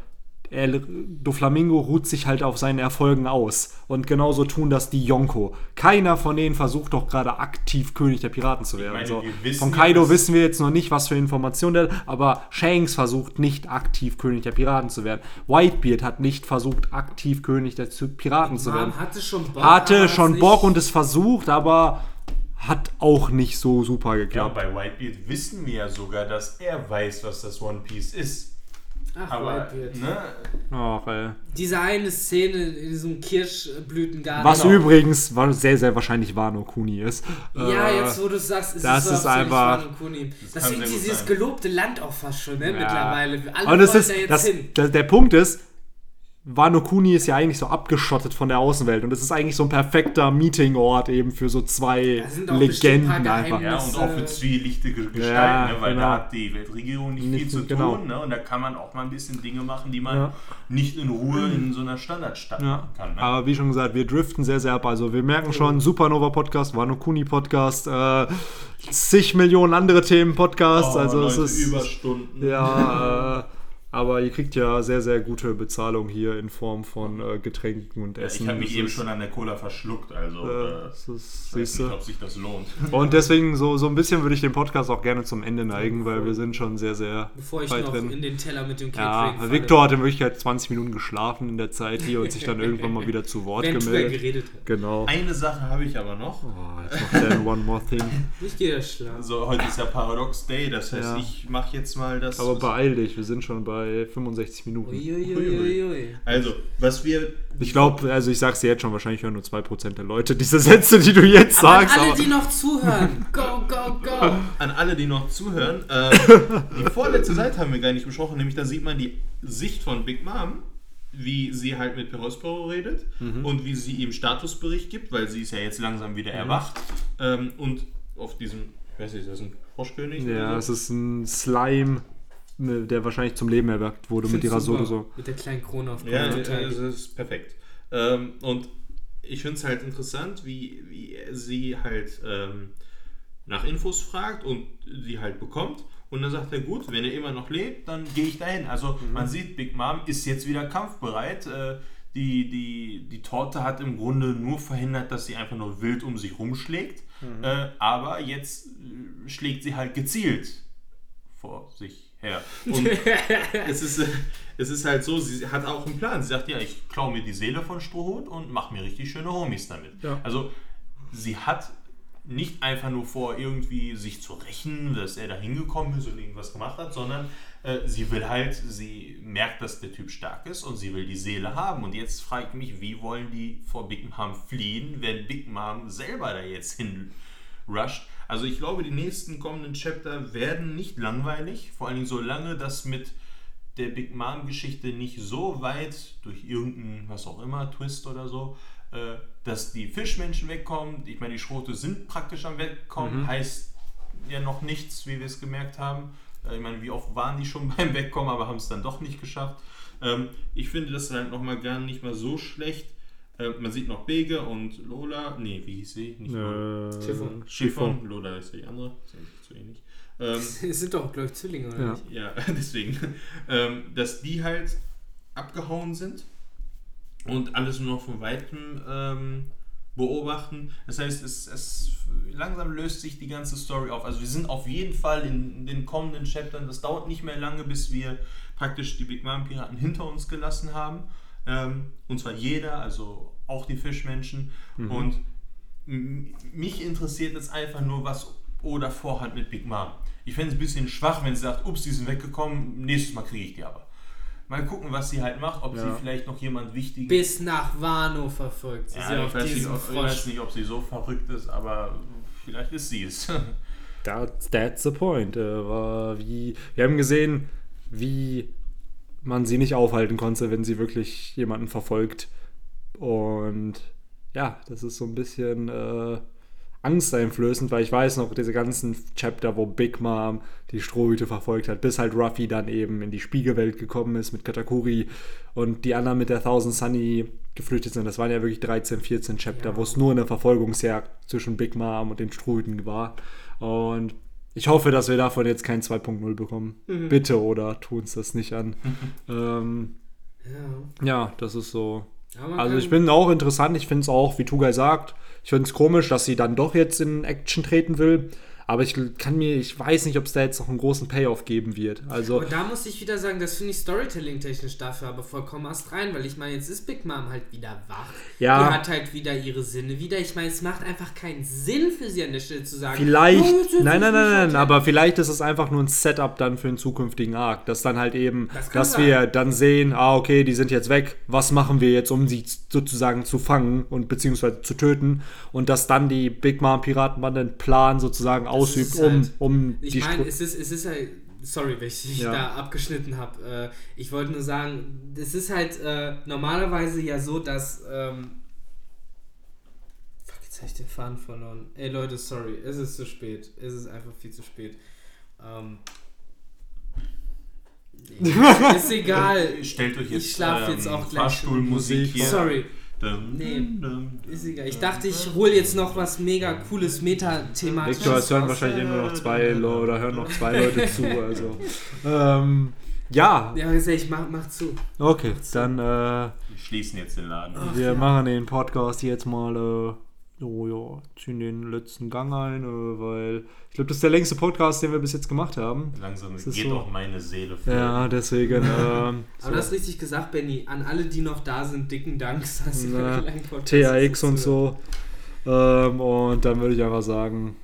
er, Doflamingo ruht sich halt auf seinen Erfolgen aus. Und genauso tun das die Yonko. Keiner von denen versucht doch gerade aktiv König der Piraten zu werden. meine, so. Von ja, Kaido wissen wir jetzt noch nicht, was für Informationen der hat, aber Shanks versucht nicht aktiv König der Piraten zu werden. Whitebeard hat nicht versucht, aktiv König der Piraten zu werden hatte schon Bock. hatte schon Bock und es versucht, aber hat auch nicht so super Ja, geklappt. bei Whitebeard wissen wir ja sogar, dass er weiß, was das One Piece ist. Ach, Aber, ne, Ach, ey. Diese eine Szene in diesem Kirschblütengarten. Was Genau. übrigens sehr, sehr wahrscheinlich Wano Kuni ist. Ja, Äh, jetzt wo du es sagst, ist das es ist einfach- in Kuni. Das kann ist dieses sein. gelobte Land auch fast schon, ne, Ja. mittlerweile. Alle Und es wollen ist, da jetzt das, hin. der Punkt ist, Wano Kuni ist ja eigentlich so abgeschottet von der Außenwelt und es ist eigentlich so ein perfekter Meetingort eben für so zwei ein Legenden einfach. Ja, und auch für zwielichtige Gestalten, Ja, ne? weil genau. da hat die Weltregierung nicht, Nicht- viel zu genau. tun. Ne? Und da kann man auch mal ein bisschen Dinge machen, die man Ja. nicht in Ruhe in so einer Standardstadt Ja. machen kann. Ne? Aber wie schon gesagt, wir driften sehr, sehr ab. Also wir merken schon, Supernova Podcast, Wano Kuni Podcast, äh, zig Millionen andere Themen Podcasts. Oh, also es Leute, ist. Überstunden. Ja, äh, aber ihr kriegt ja sehr, sehr gute Bezahlung hier in Form von äh, Getränken und Ja, Essen. ich habe mich Das eben ist- schon an der Cola verschluckt, also Äh, das ist, ich nicht, ob sich das lohnt. Und deswegen so, so ein bisschen würde ich den Podcast auch gerne zum Ende neigen, weil wir sind schon sehr, sehr Bevor ich weit noch drin. in den Teller mit dem Ja, Catering falle. Victor hat in Wirklichkeit 20 Minuten geschlafen in der Zeit hier und sich dann irgendwann mal wieder zu Wort gemeldet. geredet hat. Genau. Eine Sache habe ich aber noch. Oh, jetzt er ein One More Thing. Ich gehe ja schlafen. Also heute ist ja Paradox Day, das heißt, Ja. ich mache jetzt mal das. Aber beeil dich, wir sind schon bei 65 Minuten. Uiuiuiui. also, was wir. Ich glaube, also ich sag's dir jetzt schon, wahrscheinlich hören nur 2% der Leute diese Sätze, die du jetzt Aber an sagst. alle, aber- die noch zuhören, go, go, go. An alle, die noch zuhören, äh, die vorletzte Seite haben wir gar nicht besprochen, nämlich da sieht man die Sicht von Big Mom, wie sie halt mit Perospero redet und wie sie ihm Statusbericht gibt, weil sie ist ja jetzt langsam wieder erwacht. Ähm, und auf diesem, ich weiß nicht, ist das ein Froschkönig? ja, oder es so? ist ein Slime, der wahrscheinlich zum Leben erweckt wurde mit ihrer super. Solo. Mit der kleinen Krone auf Ja, Kopf. das ist perfekt. Ähm, und ich finde es halt interessant, wie, wie er sie halt ähm, nach Infos fragt und die halt bekommt. Und dann sagt er, gut, wenn er immer noch lebt, dann gehe ich dahin. Also man sieht, Big Mom ist jetzt wieder kampfbereit. Äh, die, die, die Torte hat im Grunde nur verhindert, dass sie einfach nur wild um sich rumschlägt. Äh, aber jetzt äh, schlägt sie halt gezielt vor sich her. Und es ist, äh, es ist halt so, sie hat auch einen Plan. Sie sagt, ja, ich klaue mir die Seele von Strohhut und mache mir richtig schöne Homies damit. Ja. Also sie hat nicht einfach nur vor, irgendwie sich zu rächen, dass er da hingekommen ist und irgendwas gemacht hat, sondern äh, sie will halt, sie merkt, dass der Typ stark ist und sie will die Seele haben. Und jetzt frage ich mich, wie wollen die vor Big Mom fliehen, wenn Big Mom selber da jetzt hin rusht. Also ich glaube, die nächsten kommenden Chapter werden nicht langweilig, vor allen Dingen so lange das mit der Big Mom-Geschichte nicht so weit durch irgendeinen, was auch immer, Twist oder so, äh, dass die Fischmenschen wegkommen. Ich meine, die Schrote sind praktisch am Wegkommen, heißt ja noch nichts, wie wir es gemerkt haben. Äh, ich meine, wie oft waren die schon beim Wegkommen, aber haben es dann doch nicht geschafft. Ähm, ich finde das halt nochmal gar nicht mal so schlecht. Äh, man sieht noch Bege und Lola. Nee, wie hieß sie? Nicht Lola. Äh, Chiffon. Chiffon. Lola ist die andere. Ist zu ähnlich. Ähm, Es sind doch, glaube ich, Zwillinge, oder Ja. nicht? ja, deswegen. Ähm, dass die halt abgehauen sind und alles nur noch von Weitem ähm, beobachten. Das heißt, es, es langsam löst sich die ganze Story auf. Also wir sind auf jeden Fall in den kommenden Chaptern, das dauert nicht mehr lange, bis wir praktisch die Big Mom Piraten hinter uns gelassen haben. Ähm, und zwar jeder, also auch die Fischmenschen. Und m- mich interessiert jetzt einfach nur, was Oda vorhat mit Big Mom. Ich fände es ein bisschen schwach, wenn sie sagt, ups, die sind weggekommen, nächstes Mal kriege ich die aber. Mal gucken, was sie halt macht, ob Ja. sie vielleicht noch jemand wichtigen... Bis nach Wano verfolgt sie ja, auf ich, weiß nicht, ob, ich weiß nicht, ob sie so verrückt ist, aber vielleicht ist sie es. That, that's the point. Äh, war wie, wir haben gesehen, wie man sie nicht aufhalten konnte, wenn sie wirklich jemanden verfolgt. Und ja, das ist so ein bisschen äh, angsteinflößend, weil ich weiß noch, diese ganzen Chapter, wo Big Mom die Strohhüte verfolgt hat, bis halt Ruffy dann eben in die Spiegelwelt gekommen ist mit Katakuri und die anderen mit der Thousand Sunny geflüchtet sind. Das waren ja wirklich 13, 14 Chapter, Ja. wo es nur eine Verfolgungsjagd zwischen Big Mom und den Strohhüten war. Und ich hoffe, dass wir davon jetzt kein 2.0 bekommen. Bitte oder tun uns das nicht an. ähm, Ja. ja, das ist so. Also ich bin auch interessant, ich finde es auch, wie Tugai sagt, ich finde es komisch, dass sie dann doch jetzt in Action treten will. Aber ich kann mir, ich weiß nicht, ob es da jetzt noch einen großen Payoff geben wird. Also, Und da muss ich wieder sagen, das finde ich Storytelling-technisch dafür aber vollkommen erst rein, weil ich meine, jetzt ist Big Mom halt wieder wach. Ja. Die hat halt wieder ihre Sinne wieder. Ich meine, es macht einfach keinen Sinn für sie an der Stelle zu sagen. vielleicht, "Oh, nein, nein, nein, nein, aber vielleicht ist es einfach nur ein Setup dann für einen zukünftigen Arc. Dass dann halt eben, Das dass sein. wir dann sehen, ah, okay, die sind jetzt weg. Was machen wir jetzt, um sie sozusagen zu fangen und beziehungsweise zu töten? Und dass dann die Big Mom Piratenbande einen Plan sozusagen ausübt, um, halt- um Ich die meine, Stru- es ist, es ist halt, sorry, wenn ich dich Ja. da abgeschnitten habe. Äh, ich wollte nur sagen, es ist halt äh, normalerweise ja so, dass. Ähm, fuck, jetzt habe ich den Faden verloren. Ey Leute, sorry, es ist zu spät. Es ist einfach viel zu spät. Ähm, nee, ist egal. Stellt euch Ich jetzt schlaf jetzt auch gleich. Fahrstuhlmusik hier. Sorry, Nee. ist egal. Ich dachte, ich hole jetzt noch was mega cooles Meta-Thematisches. Victor, es hören wahrscheinlich nur noch zwei Leute oder hören noch zwei Leute zu. Also, ähm, ja, Ja, ich mach, mach zu. okay, dann äh, Wir schließen jetzt den Laden. Ach, wir ja. machen den Podcast jetzt mal, äh, oh ja, ziehen den letzten Gang ein, äh, weil ich glaube, das ist der längste Podcast, den wir bis jetzt gemacht haben. Langsam ist geht so- auch meine Seele für. Ja, deswegen. Ähm, Aber du hast richtig gesagt, Benny. An alle, die noch da sind, dicken Dank. dass ihr Na, THX und so. Ähm, und dann würde ich einfach sagen,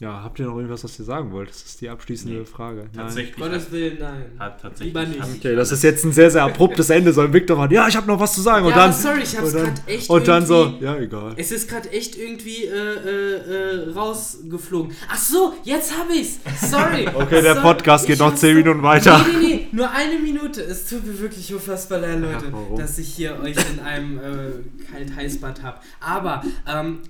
ja, habt ihr noch irgendwas, was ihr sagen wollt? Das ist die abschließende Nee, Frage. Nein. Tatsächlich. Gottes Willen, nein. Hat tatsächlich. Lieber nicht. Okay, das ist jetzt ein sehr, sehr abruptes Ende. Soll Victor machen, ja, ich habe noch was zu sagen. Und ja, dann, sorry, ich hab's gerade echt und dann so, irgendwie- ja, egal. Es ist gerade echt irgendwie äh, äh, äh, rausgeflogen. Ach so, jetzt hab ich's. Sorry. Okay, der Sorry. Podcast geht Ich noch hab's 10 so- Minuten weiter. Nee, nee, nee, nur eine Minute. Es tut mir wirklich unfassbar leid, Leute, Ja, dass ich hier euch in einem äh, kalt-heißbad habe. Aber ähm,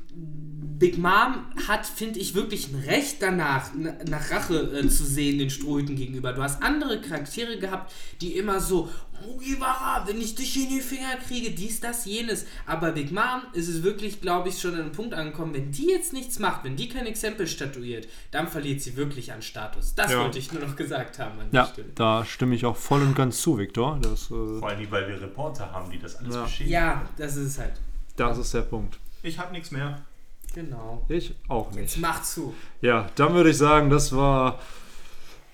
Big Mom hat, finde ich, wirklich ein Recht danach, nach Rache äh, zu sehen den Strohhüten gegenüber. Du hast andere Charaktere gehabt, die immer so, Mugiwara, wenn ich dich in die Finger kriege, dies, das, jenes. Aber Big Mom ist es wirklich, glaube ich, schon an einem Punkt angekommen, wenn die jetzt nichts macht, wenn die kein Exempel statuiert, dann verliert sie wirklich an Status. Das Ja. wollte ich nur noch gesagt haben an Ja, der Stelle. da stimme ich auch voll und ganz zu, Victor. Das, äh, Vor allem, weil wir Reporter haben, die das alles Ja. beschädigen. Ja, das ist es halt. das ist der Punkt. Ich habe nichts mehr. Genau. Ich auch nicht. Jetzt mach zu. Ja, dann würde ich sagen, das war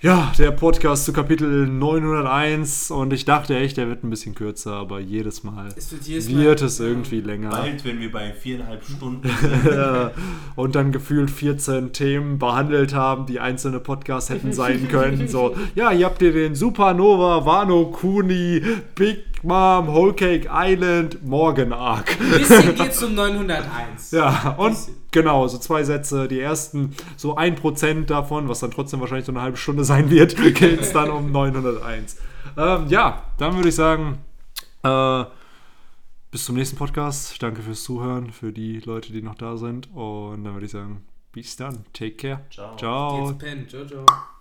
ja der Podcast zu Kapitel 901 und ich dachte echt, der wird ein bisschen kürzer, aber jedes Mal Es wird jedes wird Mal, es irgendwie länger. Bald, wenn wir bei viereinhalb Stunden sind. Und dann gefühlt 14 Themen behandelt haben, die einzelne Podcasts hätten sein können. So, ja, hier habt ihr den Supernova, Wano Kuni, Big Mom, Whole Cake Island, Morgan Arc. Bisschen geht's um 901. Ja, und genau, so zwei Sätze. Die ersten, so ein Prozent davon, was dann trotzdem wahrscheinlich so eine halbe Stunde sein wird, geht es dann um 901. Ähm, ja, dann würde ich sagen, äh, bis zum nächsten Podcast. Danke fürs Zuhören, für die Leute, die noch da sind. Und dann würde ich sagen, bis dann. Take care. Ciao. Ciao. Geht's pennen. Ciao, ciao.